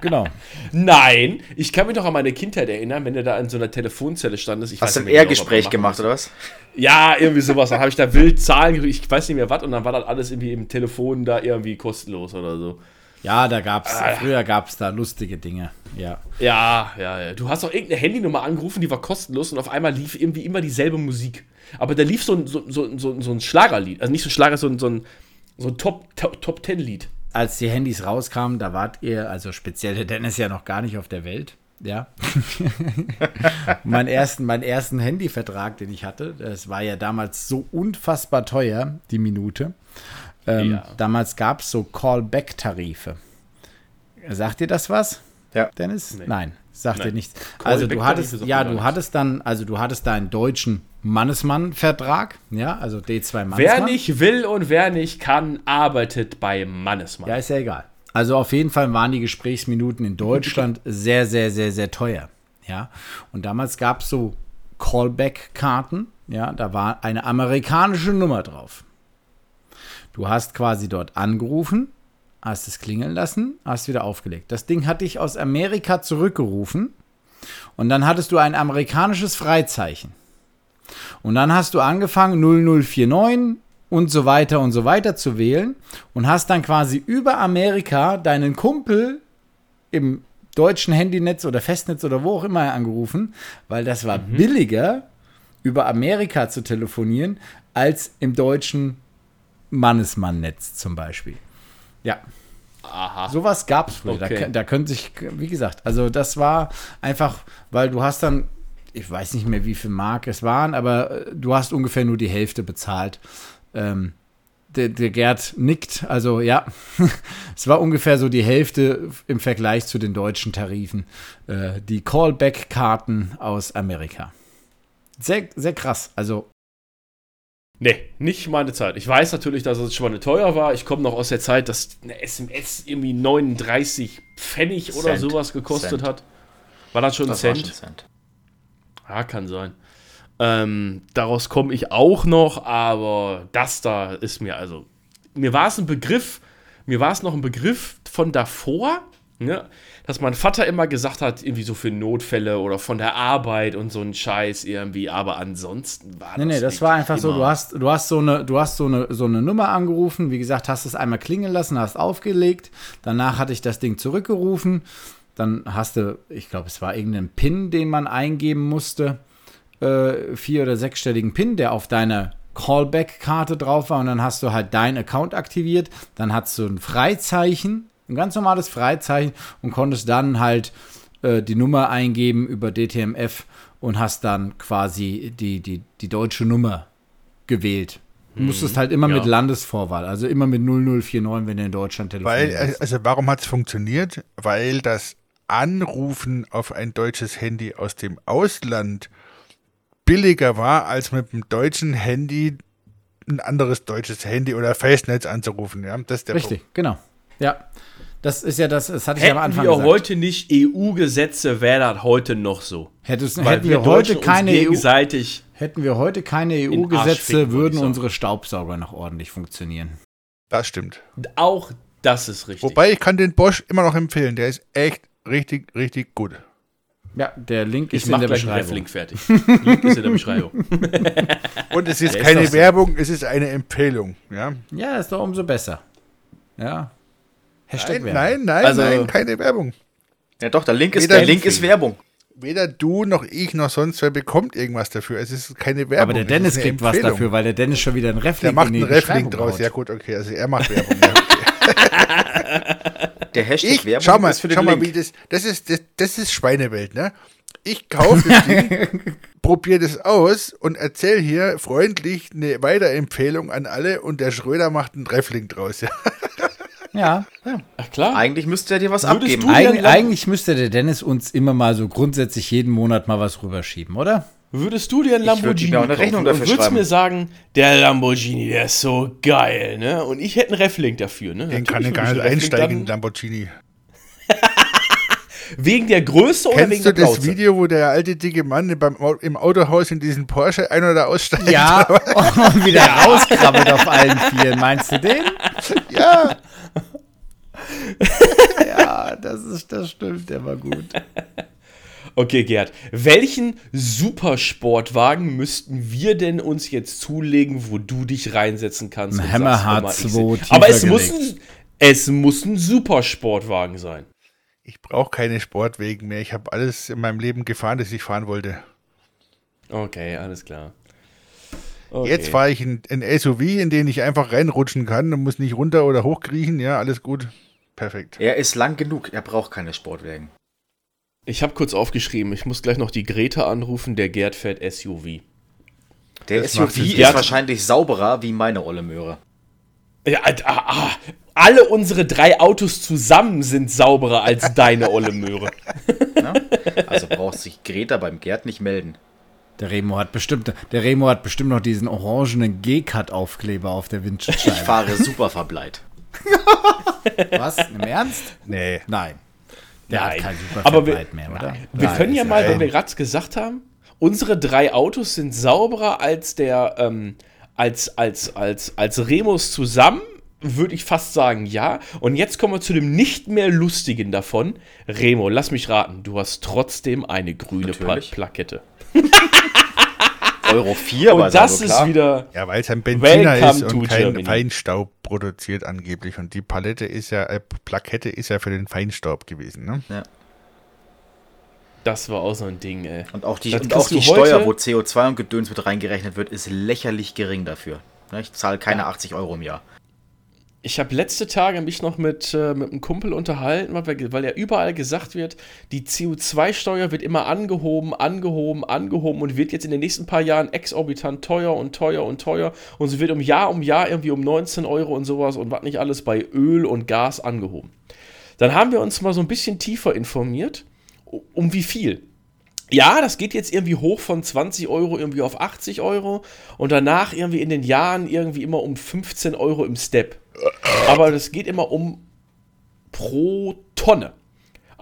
Genau. Nein, ich kann mich noch an meine Kindheit erinnern, wenn du da in so einer Telefonzelle standest. Ich Hast du ein genau, Ehrgespräch gemacht, oder was? Ja, irgendwie sowas. Dann habe ich da wild Zahlen, ich weiß nicht mehr was, und dann war das alles irgendwie im Telefon da irgendwie kostenlos oder so. Ja, da gab's, Ah. früher gab es da lustige Dinge. Ja. Ja, ja, ja. Du hast auch irgendeine Handynummer angerufen, die war kostenlos und auf einmal lief irgendwie immer dieselbe Musik. Aber da lief so ein, so, so, so, so ein Schlagerlied. Also nicht so ein Schlager, so ein, so ein, so ein Top, Top, Top Ten Lied. Als die Handys rauskamen, da wart ihr, also speziell der Dennis ja noch gar nicht auf der Welt. Ja. mein ersten, meinen ersten Handyvertrag, den ich hatte, das war ja damals so unfassbar teuer, die Minute. Ähm, Ja. Damals gab es so Callback-Tarife. Sagt dir das was? Ja. Dennis? Nee. Nein, sagt Nein. dir nichts. Also du hattest, ja, du hattest dann, also du hattest deinen deutschen Mannesmann-Vertrag, ja, also D2 Mannesmann. Wer nicht will und wer nicht kann, arbeitet bei Mannesmann. Ja, ist ja egal. Also auf jeden Fall waren die Gesprächsminuten in Deutschland sehr, sehr, sehr, sehr teuer. Ja. Und damals gab es so Callback-Karten. Ja, da war eine amerikanische Nummer drauf. Du hast quasi dort angerufen, hast es klingeln lassen, hast wieder aufgelegt. Das Ding hat dich aus Amerika zurückgerufen und dann hattest du ein amerikanisches Freizeichen. Und dann hast du angefangen 0049 und so weiter und so weiter zu wählen und hast dann quasi über Amerika deinen Kumpel im deutschen Handynetz oder Festnetz oder wo auch immer angerufen, weil das war billiger über Amerika zu telefonieren als im deutschen Mannesmann-Netz zum Beispiel. Ja. Aha. Sowas gab es früher. Okay. Da, da könnte sich, wie gesagt, also das war einfach, weil du hast dann, ich weiß nicht mehr, wie viel Mark es waren, aber äh, du hast ungefähr nur die Hälfte bezahlt. Ähm, der, der Gerd nickt, also ja, es war ungefähr so die Hälfte im Vergleich zu den deutschen Tarifen. Äh, die Callback-Karten aus Amerika. Sehr, sehr krass. Also Nee, nicht meine Zeit. Ich weiß natürlich, dass es schon mal teuer war. Ich komme noch aus der Zeit, dass eine SMS irgendwie 39 Pfennig oder Cent. sowas gekostet Cent. hat. War das schon ein Das Cent? schon Cent. Ja, kann sein. Ähm, daraus komme ich auch noch, aber das da ist mir also. Mir war es ein Begriff, mir war es noch ein Begriff von davor, ne, dass mein Vater immer gesagt hat, irgendwie so für Notfälle oder von der Arbeit und so ein Scheiß irgendwie, aber ansonsten war Nee, nee, das nicht war einfach so, du hast, du hast so eine, du hast so eine, so eine Nummer angerufen, wie gesagt, hast es einmal klingeln lassen, hast aufgelegt, danach hatte ich das Ding zurückgerufen, dann hast du, ich glaube, es war irgendein PIN, den man eingeben musste, äh, vier- oder sechsstelligen PIN, der auf deiner Callback-Karte drauf war und dann hast du halt deinen Account aktiviert, dann hast du ein Freizeichen, ein ganz normales Freizeichen und konntest dann halt äh, die Nummer eingeben über DTMF und hast dann quasi die, die, die deutsche Nummer gewählt. Du musstest halt immer ja. mit Landesvorwahl, also immer mit 0049, wenn du in Deutschland Weil, telefonierst. also warum hat es funktioniert? Weil das Anrufen auf ein deutsches Handy aus dem Ausland billiger war, als mit dem deutschen Handy ein anderes deutsches Handy oder Festnetz anzurufen. Ja, das ist der Richtig, genau. Ja. Das ist ja das, das hatte ich ja am Hätten Anfang wir gesagt. heute nicht EU-Gesetze, wäre das heute noch so. Hättest, Weil hätten wir, heute Deutschen uns keine EU, gegenseitig. hätten wir heute keine EU-Gesetze, ich würden unsere Staubsauger noch ordentlich funktionieren. Das stimmt. Auch das ist richtig. Wobei ich kann den Bosch immer noch empfehlen. Der ist echt richtig, richtig gut. Ja, der Link ich ist in mach der Beschreibung. Reflink fertig. Link ist in der Beschreibung. Und es ist Der ist keine so. Werbung, es ist eine Empfehlung. Ja? Ja, ist doch umso besser. Ja. Hashtag Nein, Werbung. nein, nein, Also- nein, keine Werbung. Ja doch, der Link ist, der Link ist. Werbung. Weder du noch ich noch sonst wer bekommt irgendwas dafür. Es ist keine Werbung. Aber der Dennis kriegt was Empfehlung. dafür, weil der Dennis schon wieder einen Reflink Der macht in die einen Reflink draus. haut. Ja gut, okay. Also er macht Werbung. Ja, okay. Der Hashtag Ich, Werbung schau mal, ist für den schau mal, Link. wie das, das ist, das, das ist Schweinewelt, ne? Ich kaufe das Ding, probiere das aus und erzähle hier freundlich eine Weiterempfehlung an alle und der Schröder macht einen Reflink draus. Ja. Ja. Ach klar. Eigentlich müsste er dir was Würdest abgeben. Eig eigentlich müsste der Dennis uns immer mal so grundsätzlich jeden Monat mal was rüberschieben, oder? Würdest du dir einen Ich würd Lamborghini auch eine Rechnung dafür und würdest schreiben. mir sagen, der Lamborghini, der ist so geil, ne? Und ich hätte einen Reflink dafür, ne? Den kann ich gar nicht einsteigen in dann- Lamborghini. Wegen der Größe oder wegen Kennst du der das? Video, wo der alte dicke Mann beim, im Autohaus in diesen Porsche ein- oder aussteigt? Ja, und wieder rauskrabbelt auf allen Vieren. Meinst du den? ja. Ja, das, ist, das stimmt, der war gut. Okay, Gerd, welchen Supersportwagen müssten wir denn uns jetzt zulegen, wo du dich reinsetzen kannst? Ein Hammer sagst, hör mal, H2 ich seh- tiefer Aber es muss, gelegt. ein, es muss ein Supersportwagen sein. Ich brauche keine Sportwegen mehr. Ich habe alles in meinem Leben gefahren, das ich fahren wollte. Okay, alles klar. Okay. Jetzt fahre ich in ein SUV, in den ich einfach reinrutschen kann und muss nicht runter oder hochkriechen. Ja, alles gut. Perfekt. Er ist lang genug, er braucht keine Sportwagen. Ich habe kurz aufgeschrieben, ich muss gleich noch die Greta anrufen, der Gerd fährt SUV. Der Das SUV ist Ja. wahrscheinlich sauberer wie meine olle Möhre. Ja, ah, ah, alle unsere drei Autos zusammen sind sauberer als deine olle Möhre. Also braucht sich Greta beim Gerd nicht melden. Der Remo hat bestimmt, der Remo hat bestimmt noch diesen orangenen G-Cut-Aufkleber auf der Ich Windschutzscheibe. fahre super verbleit. Was? Im Ernst? Nee. Nein. Der Nein. hat kein Aber wir- mehr, oder? Wir Nein, können ja mal, wenn wir gerade gesagt haben, unsere drei Autos sind sauberer als der, ähm, als, als, als, als Remus zusammen, würde ich fast sagen, ja. Und jetzt kommen wir zu dem nicht mehr lustigen davon. Remo, lass mich raten, du hast trotzdem eine grüne Pla. Plakette. Euro 4 Und das ist wieder. Ja, weil es ein Benziner Welcome ist und kein Germany. Feinstaub produziert angeblich. Und die Palette ist ja, äh, Plakette ist ja für den Feinstaub gewesen. Ne? Ja. Das war auch so ein Ding, ey. Und auch die, und auch die Steuer, wo CO2 und Gedöns mit reingerechnet wird, ist lächerlich gering dafür. Ne, Ich zahle keine 80 Euro im Jahr. Ich habe letzte Tage mich noch mit, äh, mit einem Kumpel unterhalten, weil, weil ja überall gesagt wird, die CO2-Steuer wird immer angehoben, angehoben, angehoben und wird jetzt in den nächsten paar Jahren exorbitant teuer und teuer und teuer und sie wird um Jahr um Jahr irgendwie um 19 Euro und sowas und was nicht alles bei Öl und Gas angehoben. Dann haben wir uns mal so ein bisschen tiefer informiert, um wie viel. Ja, das geht jetzt irgendwie hoch von 20 Euro irgendwie auf 80 Euro und danach irgendwie in den Jahren irgendwie immer um 15 Euro im Step. Aber das geht immer um pro Tonne.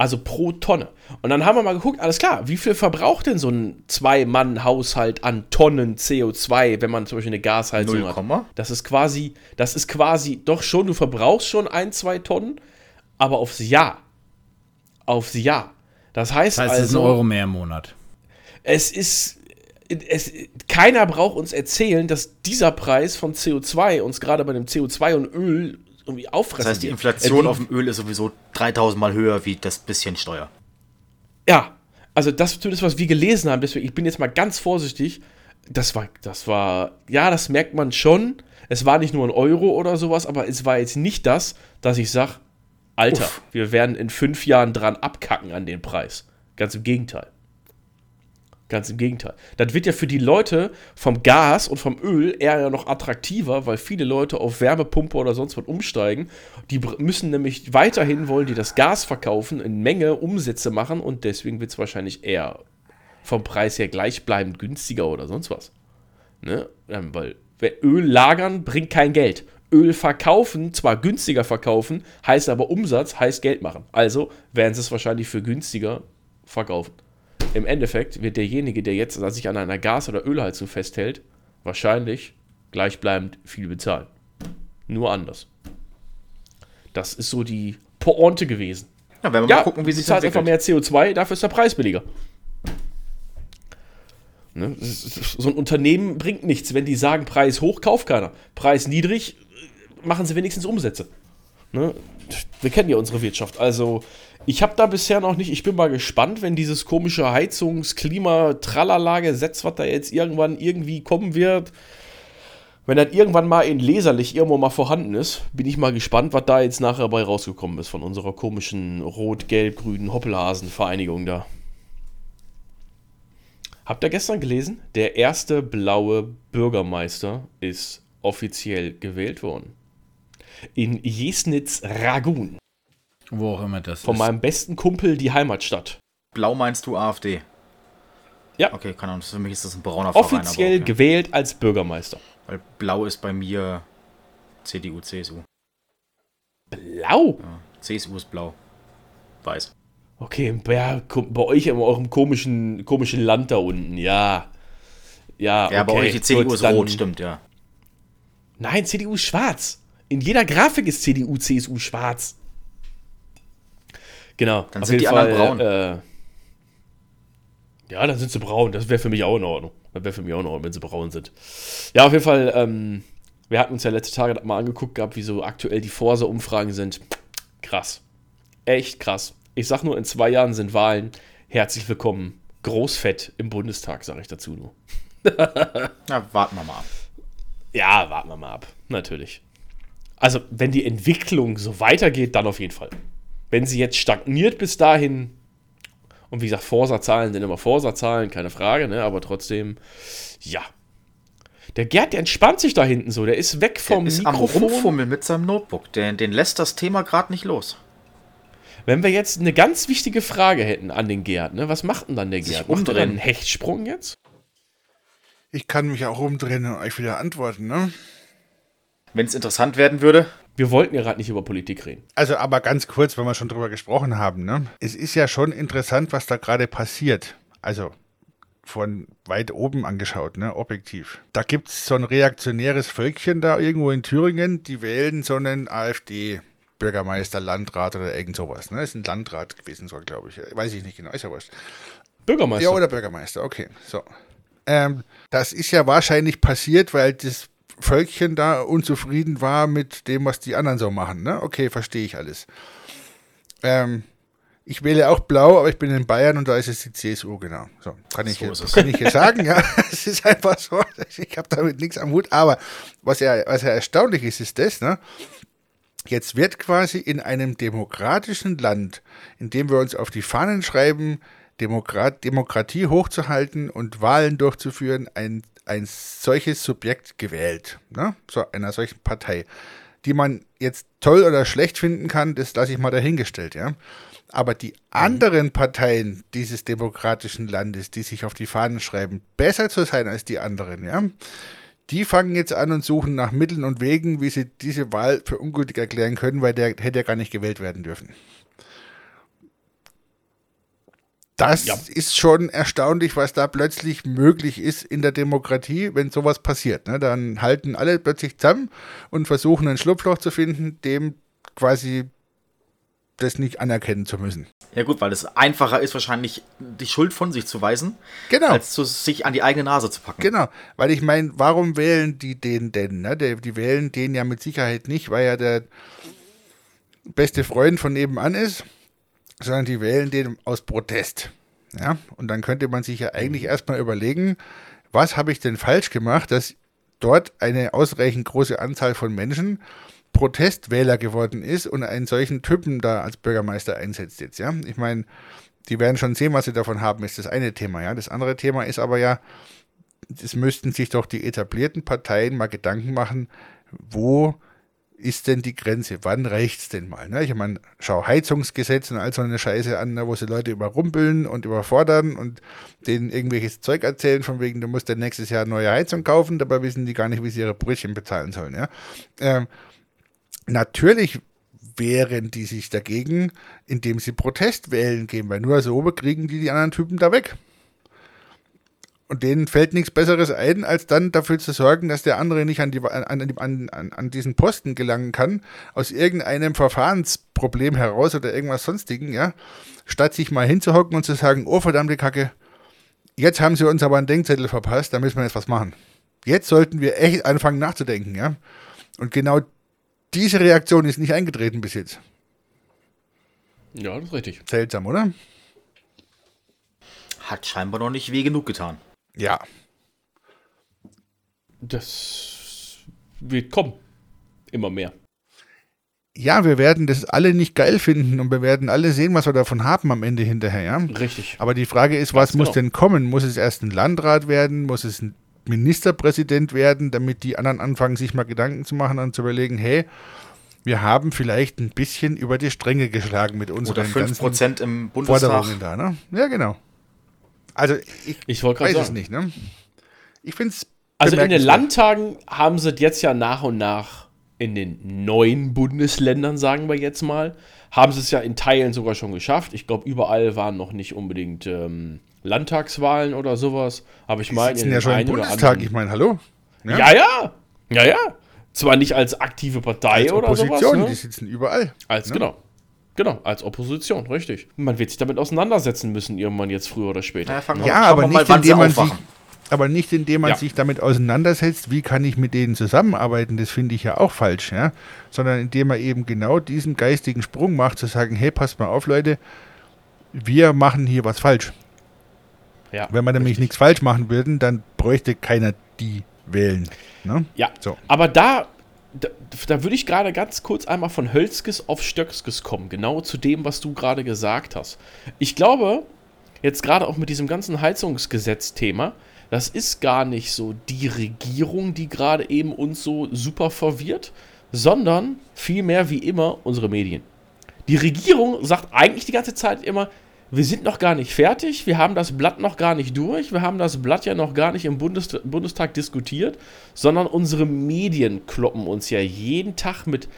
Also pro Tonne. Und dann haben wir mal geguckt, alles klar, wie viel verbraucht denn so ein Zwei-Mann-Haushalt an Tonnen CO2, wenn man zum Beispiel eine Gasheizung Null hat? Komma? Das ist quasi, das ist quasi, doch schon, du verbrauchst schon ein, zwei Tonnen, aber aufs Jahr. Aufs Jahr. Das heißt, Das heißt, es ist ein also, Euro mehr im Monat. es ist. Es, keiner braucht uns erzählen, dass dieser Preis von CO2 uns gerade bei dem CO2 und Öl irgendwie auffressen Das heißt, die. Inflation Äh, auf dem Öl ist sowieso 3000 Mal höher wie das bisschen Steuer. Ja, also das ist zumindest, was wir gelesen haben. Deswegen, ich bin jetzt mal ganz vorsichtig. Das war, das war, ja, das merkt man schon. Es war nicht nur ein Euro oder sowas, aber es war jetzt nicht das, dass ich sage, Alter, Uff. wir werden in fünf Jahren dran abkacken an den Preis. Ganz im Gegenteil. Ganz im Gegenteil. Das wird ja für die Leute vom Gas und vom Öl eher ja noch attraktiver, weil viele Leute auf Wärmepumpe oder sonst was umsteigen. Die müssen nämlich weiterhin wollen die das Gas verkaufen, in Menge Umsätze machen und deswegen wird es wahrscheinlich eher vom Preis her gleichbleibend günstiger oder sonst was. Ne? Ähm, weil wer- Öl lagern bringt kein Geld. Öl verkaufen, zwar günstiger verkaufen, heißt aber Umsatz, heißt Geld machen. Also werden sie es wahrscheinlich für günstiger verkaufen. Im Endeffekt wird derjenige, der jetzt sich an einer Gas- oder Ölheizung festhält, wahrscheinlich gleichbleibend viel bezahlen. Nur anders. Das ist so die Pointe gewesen. Ja, werden wir Ja, mal gucken, wie sich das zahlst einfach mehr CO2, dafür ist der Preis billiger. Ne? So ein Unternehmen bringt nichts, wenn die sagen, Preis hoch, kauft keiner. Preis niedrig, machen sie wenigstens Umsätze. Ne? Wir kennen ja unsere Wirtschaft. Also, ich habe da bisher noch nicht, ich bin mal gespannt, wenn dieses komische Heizungs-, Klima-, Tralala-Gesetz, was da jetzt irgendwann irgendwie kommen wird, wenn das irgendwann mal in leserlich irgendwo mal vorhanden ist, bin ich mal gespannt, was da jetzt nachher bei rausgekommen ist von unserer komischen rot-gelb-grünen Hoppelhasen-Vereinigung da. Habt ihr gestern gelesen? Der erste blaue Bürgermeister ist offiziell gewählt worden. In Jesnitz-Ragun. Wo auch immer das Von ist. meinem besten Kumpel die Heimatstadt. Blau meinst du AfD? Ja. Okay, keine Ahnung, für mich ist das ein brauner Verein. Offiziell okay. gewählt als Bürgermeister. Weil Blau ist bei mir CDU, CSU. Blau? Ja, CSU ist blau. Weiß. Okay, ja, bei euch in eurem komischen, komischen Land da unten, ja. Ja, Ja, bei okay, euch die CDU gut, ist rot, stimmt, ja. Nein, CDU ist schwarz. In jeder Grafik ist CDU, CSU schwarz. Genau. Dann sind die anderen Fall, braun. Äh, ja, dann sind sie braun. Das wäre für mich auch in Ordnung. Das wäre für mich auch in Ordnung, wenn sie braun sind. Ja, auf jeden Fall, ähm, wir hatten uns ja letzte Tage mal angeguckt gehabt, wie so aktuell die Forsa-Umfragen sind. Krass. Echt krass. Ich sag nur, in zwei Jahren sind Wahlen. Herzlich willkommen. Großfett im Bundestag, sage ich dazu nur. Na, warten wir mal ab. Ja, warten wir mal ab. Natürlich. Also, wenn die Entwicklung so weitergeht, dann auf jeden Fall. Wenn sie jetzt stagniert bis dahin, und wie gesagt, Forsa-Zahlen sind immer Forsa-Zahlen, keine Frage, ne? aber trotzdem, ja. Der Gerd, der entspannt sich da hinten so, der ist weg vom Der ist am Mikrofon. Rumfummeln mit seinem Notebook. Den, den lässt das Thema gerade nicht los. Wenn wir jetzt eine ganz wichtige Frage hätten an den Gerd, ne? was macht denn dann der Sich Gerd? Macht er umdrehen. einen Hechtsprung jetzt? Ich kann mich auch umdrehen und euch wieder antworten, ne? Wenn es interessant werden würde, Wir wollten ja gerade nicht über Politik reden. Also aber ganz kurz, wenn wir schon drüber gesprochen haben, ne? Es ist ja schon interessant, was da gerade passiert. Also von weit oben angeschaut, ne, objektiv. Da gibt es so ein reaktionäres Völkchen da irgendwo in Thüringen, die wählen so einen AfD-Bürgermeister, Landrat oder irgend sowas. Ne? Ist ein Landrat gewesen, so glaube ich. Weiß ich nicht genau, ist ja wurscht. Bürgermeister. Ja, oder Bürgermeister, okay. So. Ähm, das ist ja wahrscheinlich passiert, weil das Völkchen da unzufrieden war mit dem, was die anderen so machen. Ne? Okay, verstehe ich alles. Ähm, ich wähle auch blau, aber ich bin in Bayern und da ist es die CSU, genau. So, kann ich, jetzt, kann ich jetzt sagen, ja. Es ist einfach so. Ich habe damit nichts am Hut. Aber was ja, was ja erstaunlich ist, ist das, ne? Jetzt wird quasi in einem demokratischen Land, in dem wir uns auf die Fahnen schreiben, Demokrat, Demokratie hochzuhalten und Wahlen durchzuführen, ein, ein solches Subjekt gewählt. Ne? So einer solchen Partei. Die man jetzt toll oder schlecht finden kann, das lasse ich mal dahingestellt, ja. Aber die anderen Parteien dieses demokratischen Landes, die sich auf die Fahnen schreiben, besser zu sein als die anderen, ja, die fangen jetzt an und suchen nach Mitteln und Wegen, wie sie diese Wahl für ungültig erklären können, weil der hätte ja gar nicht gewählt werden dürfen. Das Ja. ist schon erstaunlich, was da plötzlich möglich ist in der Demokratie, wenn sowas passiert. Ne? Dann halten alle plötzlich zusammen und versuchen ein Schlupfloch zu finden, dem quasi das nicht anerkennen zu müssen. ja gut, weil es einfacher ist, wahrscheinlich die Schuld von sich zu weisen, Genau. als zu, sich an die eigene Nase zu packen. Genau, weil ich meine, warum wählen die den denn? Ne? Die, die wählen den ja mit Sicherheit nicht, weil er der beste Freund von nebenan ist, sondern die wählen den aus Protest. Ja? Und dann könnte man sich ja eigentlich erstmal überlegen, was habe ich denn falsch gemacht, dass dort eine ausreichend große Anzahl von Menschen Protestwähler geworden ist und einen solchen Typen da als Bürgermeister einsetzt jetzt, ja. Ich meine, die werden schon sehen, was sie davon haben, ist das eine Thema, ja. Das andere Thema ist aber ja, es müssten sich doch die etablierten Parteien mal Gedanken machen, wo ist denn die Grenze? Wann reicht's denn mal? Ne? Ich meine, schau Heizungsgesetz und all so eine Scheiße an, ne, wo sie Leute überrumpeln und überfordern und denen irgendwelches Zeug erzählen, von wegen, du musst dann nächstes Jahr neue Heizung kaufen, dabei wissen die gar nicht, wie sie ihre Brötchen bezahlen sollen. Ja? Ähm, natürlich wehren die sich dagegen, indem sie Protestwählen gehen, weil nur so bekriegen die die anderen Typen da weg. Und denen fällt nichts Besseres ein, als dann dafür zu sorgen, dass der andere nicht an, die, an, an, an, an diesen Posten gelangen kann, aus irgendeinem Verfahrensproblem heraus oder irgendwas sonstigen, ja, statt sich mal hinzuhocken und zu sagen, oh verdammte Kacke, jetzt haben sie uns aber einen Denkzettel verpasst, da müssen wir jetzt was machen. Jetzt sollten wir echt anfangen nachzudenken, ja. Und genau diese Reaktion ist nicht eingetreten bis jetzt. Ja, das ist richtig. Seltsam, oder? Hat scheinbar noch nicht weh genug getan. Ja. Das wird kommen. Immer mehr. Ja, wir werden das alle nicht geil finden und wir werden alle sehen, was wir davon haben am Ende hinterher, ja. Richtig. Aber die Frage ist, was Ganz muss genau. denn kommen? Muss es erst ein Landrat werden? Muss es ein Ministerpräsident werden, damit die anderen anfangen, sich mal Gedanken zu machen und zu überlegen, hey, wir haben vielleicht ein bisschen über die Stränge geschlagen mit Oder unseren ganzen 5% im Bundestag. Forderungen da, ne? Ja, genau. Also ich Ich weiß gerade es sagen. nicht, ne? Ich finde es Also in den Landtagen haben sie jetzt ja nach und nach in den neuen Bundesländern, sagen wir jetzt mal, haben sie es ja in Teilen sogar schon geschafft. Ich glaube, überall waren noch nicht unbedingt ähm, Landtagswahlen oder sowas. Aber ich meine, sind ja schon im Bundestag, ich meine, hallo? Ja, ja, ja. ja, ja. Zwar nicht als aktive Partei Als oder sowas. Ne? die sitzen überall. Als, ne? genau. Genau, als Opposition, richtig. Man wird sich damit auseinandersetzen müssen, irgendwann jetzt früher oder später. Ja, Ja, aber mal, nicht, sie indem man sich, aber nicht indem man Ja. sich damit auseinandersetzt, wie kann ich mit denen zusammenarbeiten, das finde ich ja auch falsch, ja. Sondern indem man eben genau diesen geistigen Sprung macht, zu sagen, hey, passt mal auf, Leute, wir machen hier was falsch. Ja, Wenn wir nämlich richtig. nichts falsch machen würden, dann bräuchte keiner die wählen. Ne? Ja, So. aber da, da, da würde ich gerade ganz kurz einmal von Hölzkes auf Stöckskes kommen, genau zu dem, was du gerade gesagt hast. Ich glaube, jetzt gerade auch mit diesem ganzen Heizungsgesetz-Thema, das ist gar nicht so die Regierung, die gerade eben uns so super verwirrt, sondern vielmehr wie immer unsere Medien. Die Regierung sagt eigentlich die ganze Zeit immer, wir sind noch gar nicht fertig, wir haben das Blatt noch gar nicht durch, wir haben das Blatt ja noch gar nicht im Bundes Bundestag diskutiert, sondern unsere Medien kloppen uns ja jeden Tag mit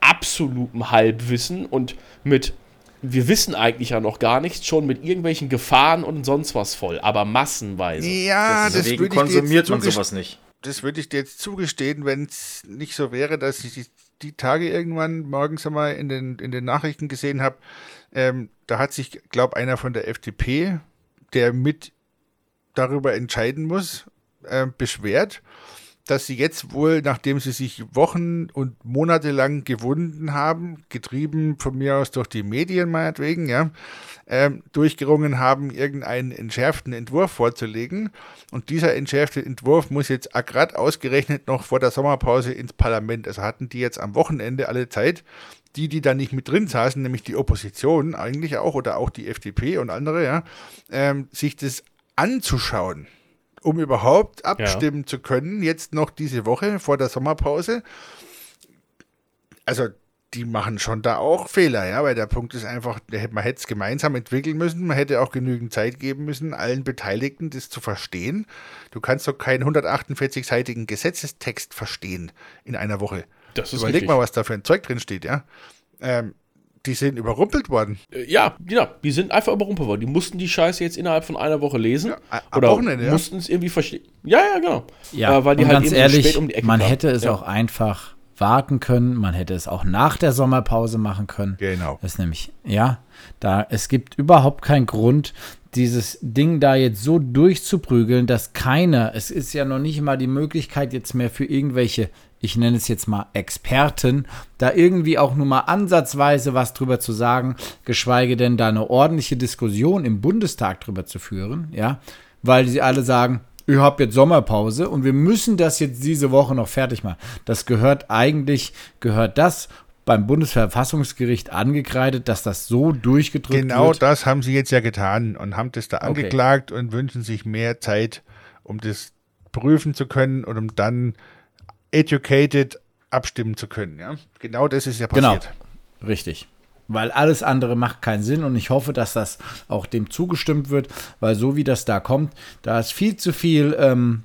absolutem Halbwissen und mit, wir wissen eigentlich ja noch gar nichts, schon mit irgendwelchen Gefahren und sonst was voll, aber massenweise. Ja, das Deswegen konsumiert man sowas nicht. das würde ich dir jetzt zugestehen, wenn es nicht so wäre, dass ich die, die Tage irgendwann morgens einmal in den, in den Nachrichten gesehen habe, ähm, da hat sich, glaube einer von der FDP, der mit darüber entscheiden muss, äh, beschwert, dass sie jetzt wohl, nachdem sie sich Wochen und Monate lang gewunden haben, getrieben von mir aus durch die Medien meinetwegen, ja, ähm, durchgerungen haben, irgendeinen entschärften Entwurf vorzulegen. Und dieser entschärfte Entwurf muss jetzt gerade ausgerechnet noch vor der Sommerpause ins Parlament. Also hatten die jetzt am Wochenende alle Zeit, die, die da nicht mit drin saßen, nämlich die Opposition eigentlich auch oder auch die FDP und andere, ja, ähm, sich das anzuschauen, um überhaupt abstimmen zu können, jetzt noch diese Woche vor der Sommerpause. Also die machen schon da auch Fehler, ja, weil der Punkt ist einfach, man hätte es gemeinsam entwickeln müssen, man hätte auch genügend Zeit geben müssen, allen Beteiligten das zu verstehen. Du kannst doch keinen 148-seitigen Gesetzestext verstehen in einer Woche. Das ist Überleg richtig. mal, was da für ein Zeug drin steht, ja. Ähm, die sind überrumpelt worden. Äh, Ja, genau. Die sind einfach überrumpelt worden. Die mussten die Scheiße jetzt innerhalb von einer Woche lesen. Ja, oder Wochenende, ja. mussten es irgendwie verstehen. Ja, ja, genau. Ja, Äh, weil die und halt ganz eben so ehrlich, spät um die Ecke man kamen. hätte es ja. auch einfach warten können, man hätte es auch nach der Sommerpause machen können. Genau. Das ist nämlich, ja, da es gibt überhaupt keinen Grund, dieses Ding da jetzt so durchzuprügeln, dass keiner, es ist ja noch nicht mal die Möglichkeit jetzt mehr für irgendwelche, ich nenne es jetzt mal Experten, da irgendwie auch nur mal ansatzweise was drüber zu sagen, geschweige denn da eine ordentliche Diskussion im Bundestag drüber zu führen, ja, weil sie alle sagen, ich habe jetzt Sommerpause und wir müssen das jetzt diese Woche noch fertig machen. Das gehört eigentlich, gehört das beim Bundesverfassungsgericht angekreidet, dass das so durchgedrückt Genau wird. das haben sie jetzt ja getan und haben das da Okay. angeklagt und wünschen sich mehr Zeit, um das prüfen zu können und um dann educated abstimmen zu können. Ja? Genau das ist ja Genau. passiert. Richtig. Weil alles andere macht keinen Sinn und ich hoffe, dass das auch dem zugestimmt wird, weil so wie das da kommt, da ist viel zu viel, ähm,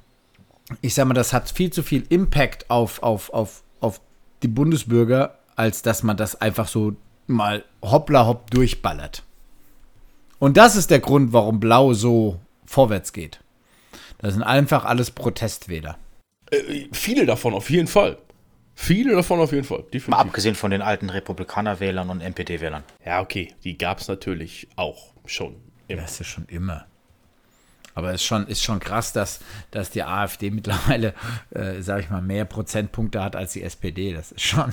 ich sag mal, das hat viel zu viel Impact auf, auf, auf, auf die Bundesbürger, als dass man das einfach so mal hoppla hopp durchballert. Und das ist der Grund, warum Blau so vorwärts geht. Das sind einfach alles Protestwähler. Äh, viele davon auf jeden Fall. Viele davon auf jeden Fall. Mal Definitiv. abgesehen von den alten Republikanerwählern und NPD-Wählern. Ja, okay. Die gab es natürlich auch schon. Immer. Das ist ja schon immer. Aber es ist schon, ist schon krass, dass, dass die AfD mittlerweile, äh, sag ich mal, mehr Prozentpunkte hat als die SPD. Das ist schon.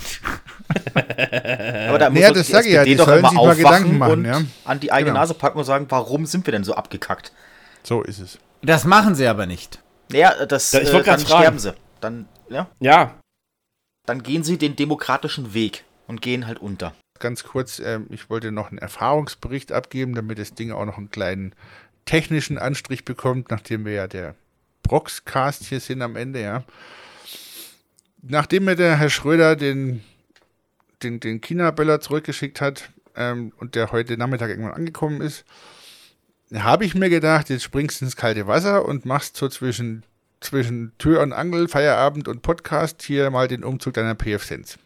Aber da muss Naja, das die sag ich ja, die doch sollen immer sich mal aufwachen Gedanken machen, und ja. an die eigene Genau. Nase packen und sagen, warum sind wir denn so abgekackt? So ist es. Das machen sie aber nicht. Naja, das, Ja, ich äh, dann fragen. sterben sie. Dann, ja, Ja, dann gehen sie den demokratischen Weg und gehen halt unter. Ganz kurz, ähm, ich wollte noch einen Erfahrungsbericht abgeben, damit das Ding auch noch einen kleinen technischen Anstrich bekommt, nachdem wir ja der Broxcast hier sind am Ende, ja. Nachdem mir der Herr Schröder den, den, den China-Böller zurückgeschickt hat ähm, und der heute Nachmittag irgendwann angekommen ist, habe ich mir gedacht, jetzt springst du ins kalte Wasser und machst so zwischen zwischen Tür und Angel, Feierabend und Podcast hier mal den Umzug deiner PF-Sense.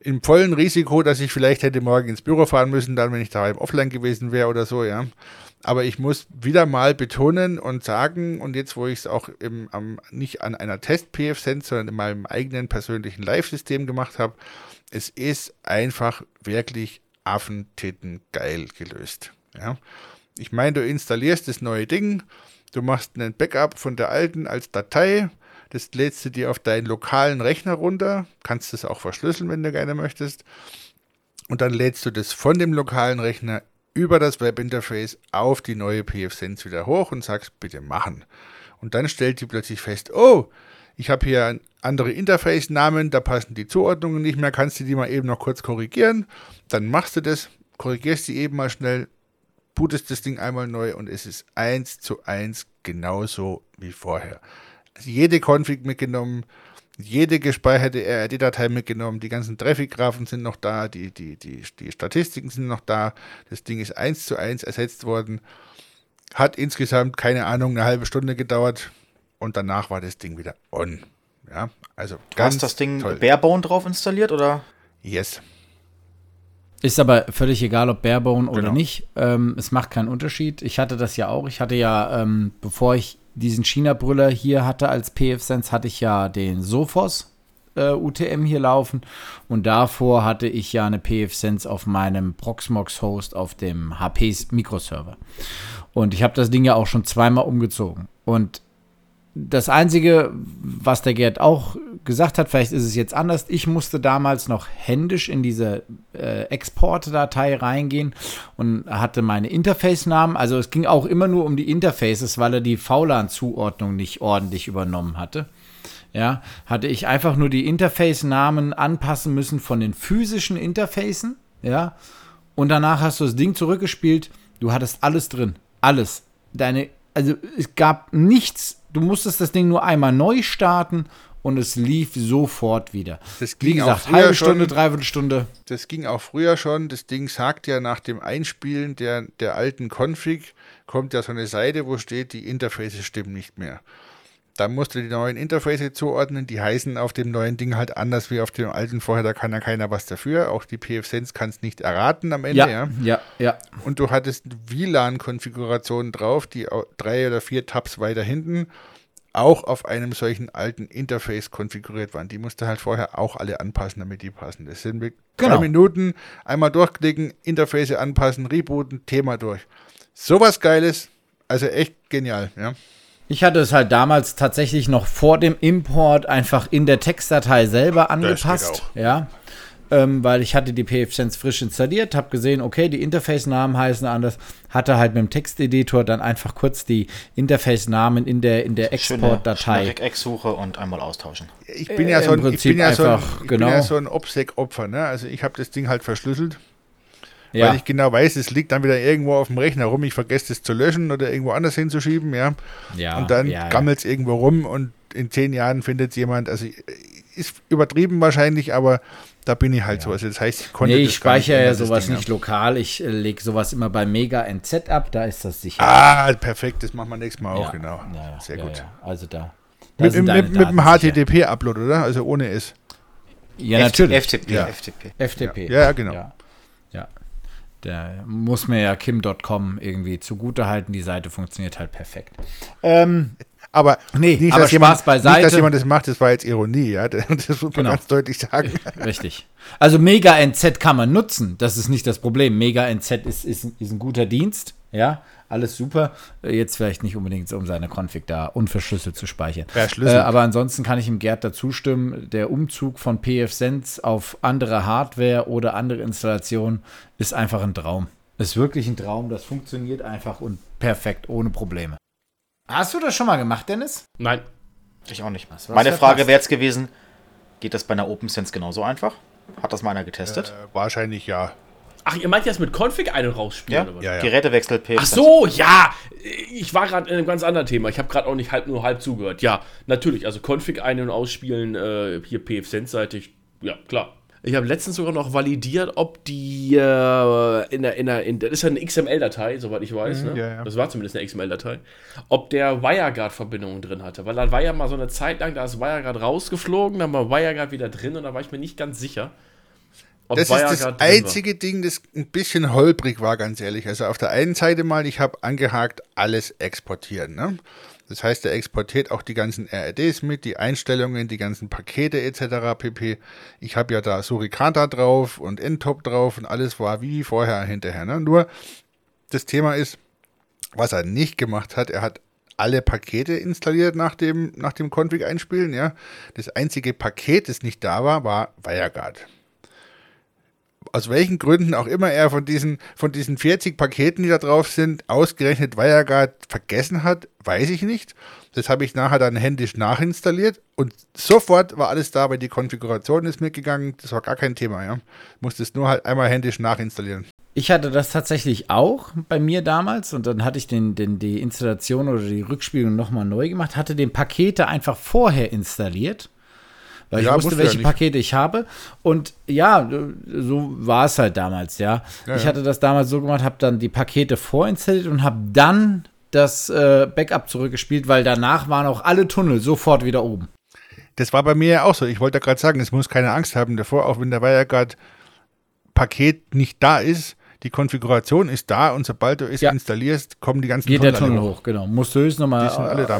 Im vollen Risiko, dass ich vielleicht hätte morgen ins Büro fahren müssen, dann, wenn ich daheim offline gewesen wäre oder so, ja. Aber ich muss wieder mal betonen und sagen, und jetzt, wo ich es auch im, am, nicht an einer Test-PF-Sense, sondern in meinem eigenen persönlichen Live-System gemacht habe, es ist einfach wirklich Affentitten geil gelöst. Ja. Ich meine, du installierst das neue Ding, du machst einen Backup von der alten als Datei, das lädst du dir auf deinen lokalen Rechner runter, kannst das auch verschlüsseln, wenn du gerne möchtest. Und dann lädst du das von dem lokalen Rechner über das Webinterface auf die neue PFSense wieder hoch und sagst, bitte machen. Und dann stellt die plötzlich fest, oh, ich habe hier andere Interface-Namen, da passen die Zuordnungen nicht mehr, kannst du die mal eben noch kurz korrigieren. Dann machst du das, korrigierst die eben mal schnell, bootest das Ding einmal neu und es ist eins zu eins genauso wie vorher. Also jede Config mitgenommen, jede gespeicherte RRD-Datei mitgenommen, die ganzen Traffic-Graphen sind noch da, die, die, die, die Statistiken sind noch da, das Ding ist eins zu eins ersetzt worden, hat insgesamt, keine Ahnung, eine halbe Stunde gedauert und danach war das Ding wieder on. Ja, also du hast das Ding toll. Barebone drauf installiert oder? Yes. Ist aber völlig egal, ob Barebone genau. oder nicht. Ähm, es macht keinen Unterschied. Ich hatte das ja auch. Ich hatte ja, ähm, bevor ich diesen China-Brüller hier hatte als PF-Sense, hatte ich ja den Sophos äh, UTM hier laufen. Und davor hatte ich ja eine PF-Sense auf meinem Proxmox-Host auf dem HPs Mikroserver. Und ich habe das Ding ja auch schon zweimal umgezogen. Und das Einzige, was der Gerd auch gesagt hat, vielleicht ist es jetzt anders, ich musste damals noch händisch in diese äh, Exportdatei reingehen und hatte meine Interface-Namen. Also es ging auch immer nur um die Interfaces, weil er die VLAN-Zuordnung nicht ordentlich übernommen hatte. Ja, hatte ich einfach nur die Interface-Namen anpassen müssen von den physischen Interfacen. Ja, und danach hast du das Ding zurückgespielt. Du hattest alles drin. Alles. Deine, also es gab nichts du musstest das Ding nur einmal neu starten und es lief sofort wieder. Das ging Wie gesagt, halbe Stunde, dreiviertel Stunde. Das ging auch früher schon. Das Ding sagt ja nach dem Einspielen der, der alten Config, kommt ja so eine Seite, wo steht, die Interfaces stimmen nicht mehr. Da musst du die neuen Interfaces zuordnen. Die heißen auf dem neuen Ding halt anders wie auf dem alten vorher. Da kann ja keiner was dafür. Auch die PF-Sense kann es nicht erraten am Ende. Ja, ja, ja. ja. Und du hattest WLAN-Konfigurationen drauf, die drei oder vier Tabs weiter hinten auch auf einem solchen alten Interface konfiguriert waren. Die musste halt vorher auch alle anpassen, damit die passen. Das sind mit genau. drei Minuten einmal durchklicken, Interface anpassen, rebooten, Thema durch. Sowas Geiles, also echt genial, ja. Ich hatte es halt damals tatsächlich noch vor dem Import einfach in der Textdatei selber angepasst. Ja ähm, weil ich hatte die PF-Sense frisch installiert, habe gesehen, okay, die Interface-Namen heißen anders, hatte halt mit dem Texteditor dann einfach kurz die Interface-Namen in der, in der Export-Datei. Regex-Suche und einmal austauschen. Ich bin ja so ein, ich bin ja so ein, ich genau. bin ja so ein OPSEC-Opfer, ne? Also ich habe das Ding halt verschlüsselt. Ja. Weil ich genau weiß, es liegt dann wieder irgendwo auf dem Rechner rum. Ich vergesse es zu löschen oder irgendwo anders hinzuschieben, ja. ja und dann ja, gammelt es irgendwo rum und in zehn Jahren findet es jemand. Also ist übertrieben wahrscheinlich, aber da bin ich halt ja. so. Also das heißt, ich konnte. Nee, ich speichere ja sowas nicht lokal. Ich äh, lege sowas immer bei Mega NZ ab, da ist das sicher. Ah, perfekt, das machen wir nächstes Mal auch, genau. Ja, Sehr gut. Also da. da mit, mit, mit dem HTTP-Upload, oder? Also ohne es. Ja, natürlich. FTP. Ja. FTP. FTP. Ja, genau. Ja. ja. Der muss mir ja Kim.com irgendwie zugutehalten. Die Seite funktioniert halt perfekt. Ähm, aber nee, nicht, aber Spaß jemand, beiseite. Nicht, dass jemand das macht, das war jetzt Ironie, ja. Das muss man genau. ganz deutlich sagen. Richtig. Also Mega NZ kann man nutzen, das ist nicht das Problem. Mega NZ ist, ist, ist ein guter Dienst, ja. Alles super. Jetzt vielleicht nicht unbedingt, um seine Config da unverschlüsselt zu speichern. Äh, aber ansonsten kann ich ihm Gerd dazu stimmen. Der Umzug von PFSense auf andere Hardware oder andere Installationen ist einfach ein Traum. Ist wirklich ein Traum. Das funktioniert einfach und perfekt, ohne Probleme. Hast du das schon mal gemacht, Dennis? Nein. Ich auch nicht. Was, was Meine Frage wäre jetzt gewesen, geht das bei einer OpenSense genauso einfach? Hat das mal einer getestet? Äh, wahrscheinlich ja. Ach, ihr meint jetzt mit Config ein- und rausspielen? Ja? Oder was? Ja, ja. Gerätewechsel PFSense. Ach so, ja. Ich war gerade in einem ganz anderen Thema. Ich habe gerade auch nicht halb nur halb zugehört. Ja, natürlich. Also Config ein- und ausspielen, äh, hier PFSense-seitig, ja, klar. Ich habe letztens sogar noch validiert, ob die äh, in der, in der, in, das ist ja eine XML-Datei, soweit ich weiß, Mhm, ne? ja, ja. Das war zumindest eine XML-Datei. Ob der WireGuard-Verbindungen drin hatte. Weil dann war ja mal so eine Zeit lang, da ist WireGuard rausgeflogen, dann war WireGuard wieder drin und da war ich mir nicht ganz sicher. Ob Das ist das WireGuard einzige Ding, das ein bisschen holprig war, ganz ehrlich. Also auf der einen Seite mal, ich habe angehakt, alles exportieren. Ne? Das heißt, er exportiert auch die ganzen RRDs mit, die Einstellungen, die ganzen Pakete etc. pp. Ich habe ja da Suricata drauf und Entop drauf und alles war wie vorher hinterher. Ne? Nur das Thema ist, was er nicht gemacht hat, er hat alle Pakete installiert nach dem, nach dem Config einspielen. Ja? Das einzige Paket, das nicht da war, war WireGuard aus welchen Gründen auch immer er von diesen, von diesen 40 Paketen, die da drauf sind, ausgerechnet WireGuard vergessen hat, weiß ich nicht. Das habe ich nachher dann händisch nachinstalliert und sofort war alles da, weil die Konfiguration ist mitgegangen. Das war gar kein Thema, ja. Musste es nur halt einmal händisch nachinstallieren. Ich hatte das tatsächlich auch bei mir damals und dann hatte ich den, den, die Installation oder die Rückspielung nochmal neu gemacht, hatte den Pakete einfach vorher installiert, weil ich Ja, wusste, welche ja. Pakete ich habe. Und ja, so war es halt damals, ja. Ja, ich hatte das damals so gemacht, habe dann die Pakete vorinstalliert und habe dann das äh, Backup zurückgespielt, weil danach waren auch alle Tunnel sofort wieder oben. Das war bei mir ja auch so. Ich wollte ja gerade sagen, es muss keine Angst haben davor, auch wenn der WireGuard Paket nicht da ist. Die Konfiguration ist da und sobald du es Ja. installierst, kommen die ganzen Geht der alle Tunnel hoch, genau. Musst du höchstens nochmal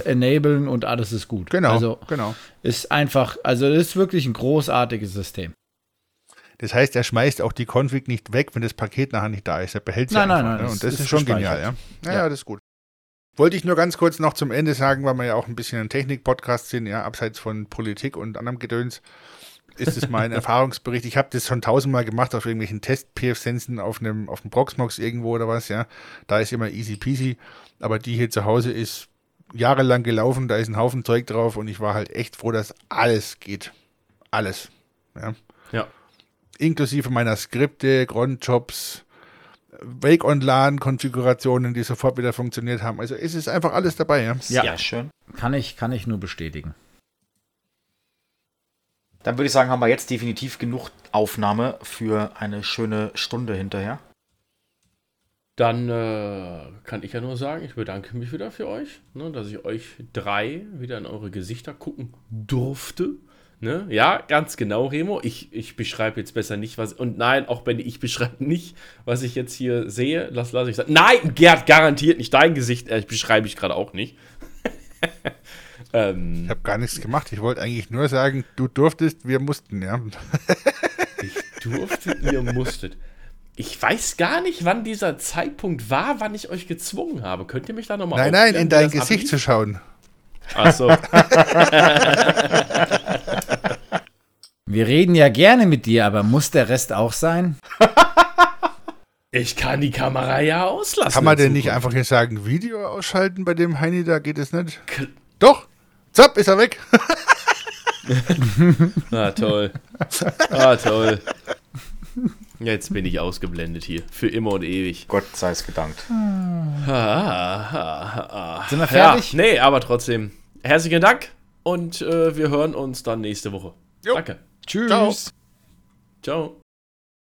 enablen und alles ist gut. Genau, Also genau. ist einfach, also ist wirklich ein großartiges System. Das heißt, er schmeißt auch die Config nicht weg, wenn das Paket nachher nicht da ist. Er behält sie Nein, nein, einfach. nein, ne? das Und das ist ist, schon genial, ja. Ja, Ja. ja, das ist gut. Wollte ich nur ganz kurz noch zum Ende sagen, weil wir ja auch ein bisschen ein Technik-Podcast sind, ja, abseits von Politik und anderem Gedöns, ist es mein Erfahrungsbericht. Ich habe das schon tausendmal gemacht auf irgendwelchen Test-PF-Sensen auf einem, auf dem Proxmox irgendwo oder was, ja. Da ist immer easy peasy. Aber die hier zu Hause ist jahrelang gelaufen, da ist ein Haufen Zeug drauf und ich war halt echt froh, dass alles geht. Alles. Ja Ja. inklusive meiner Skripte, Cronjobs, Wake-on-LAN-Konfigurationen, die sofort wieder funktioniert haben. Also es ist einfach alles dabei. Ja? Sehr schön. Kann ich, kann ich nur bestätigen. Dann würde ich sagen, haben wir jetzt definitiv genug Aufnahme für eine schöne Stunde hinterher. Dann äh, kann ich ja nur sagen, ich bedanke mich wieder für euch, ne, dass ich euch drei wieder in eure Gesichter gucken durfte. Ne? Ja, ganz genau, Remo. Ich, ich beschreibe jetzt besser nicht, was. Und nein, auch Benny, ich beschreibe nicht, was ich jetzt hier sehe. Lass, lass ich sagen. Nein, Gerd, garantiert nicht. Dein Gesicht äh, beschreibe ich gerade auch nicht. ähm, Ich habe gar nichts gemacht. Ich wollte eigentlich nur sagen, du durftest, wir mussten, ja. Ich durfte, ihr musstet. Ich weiß gar nicht, wann dieser Zeitpunkt war, wann ich euch gezwungen habe. Könnt ihr mich da nochmal Nein, nein, in dein Gesicht zu schauen. Achso. Wir reden ja gerne mit dir, aber muss der Rest auch sein? Ich kann die Kamera ja auslassen. Kann man denn nicht einfach hier sagen, Video ausschalten bei dem Heini, da geht es nicht? K- Doch! Zapp, ist er weg. Ah, toll. Ah, toll. Jetzt bin ich ausgeblendet hier. Für immer und ewig. Gott sei es gedankt. Ah, ah, ah. Sind wir fertig? Ja, nee, aber trotzdem. Herzlichen Dank und äh, wir hören uns dann nächste Woche. Jo. Danke. Tschüss. Ciao. Ciao.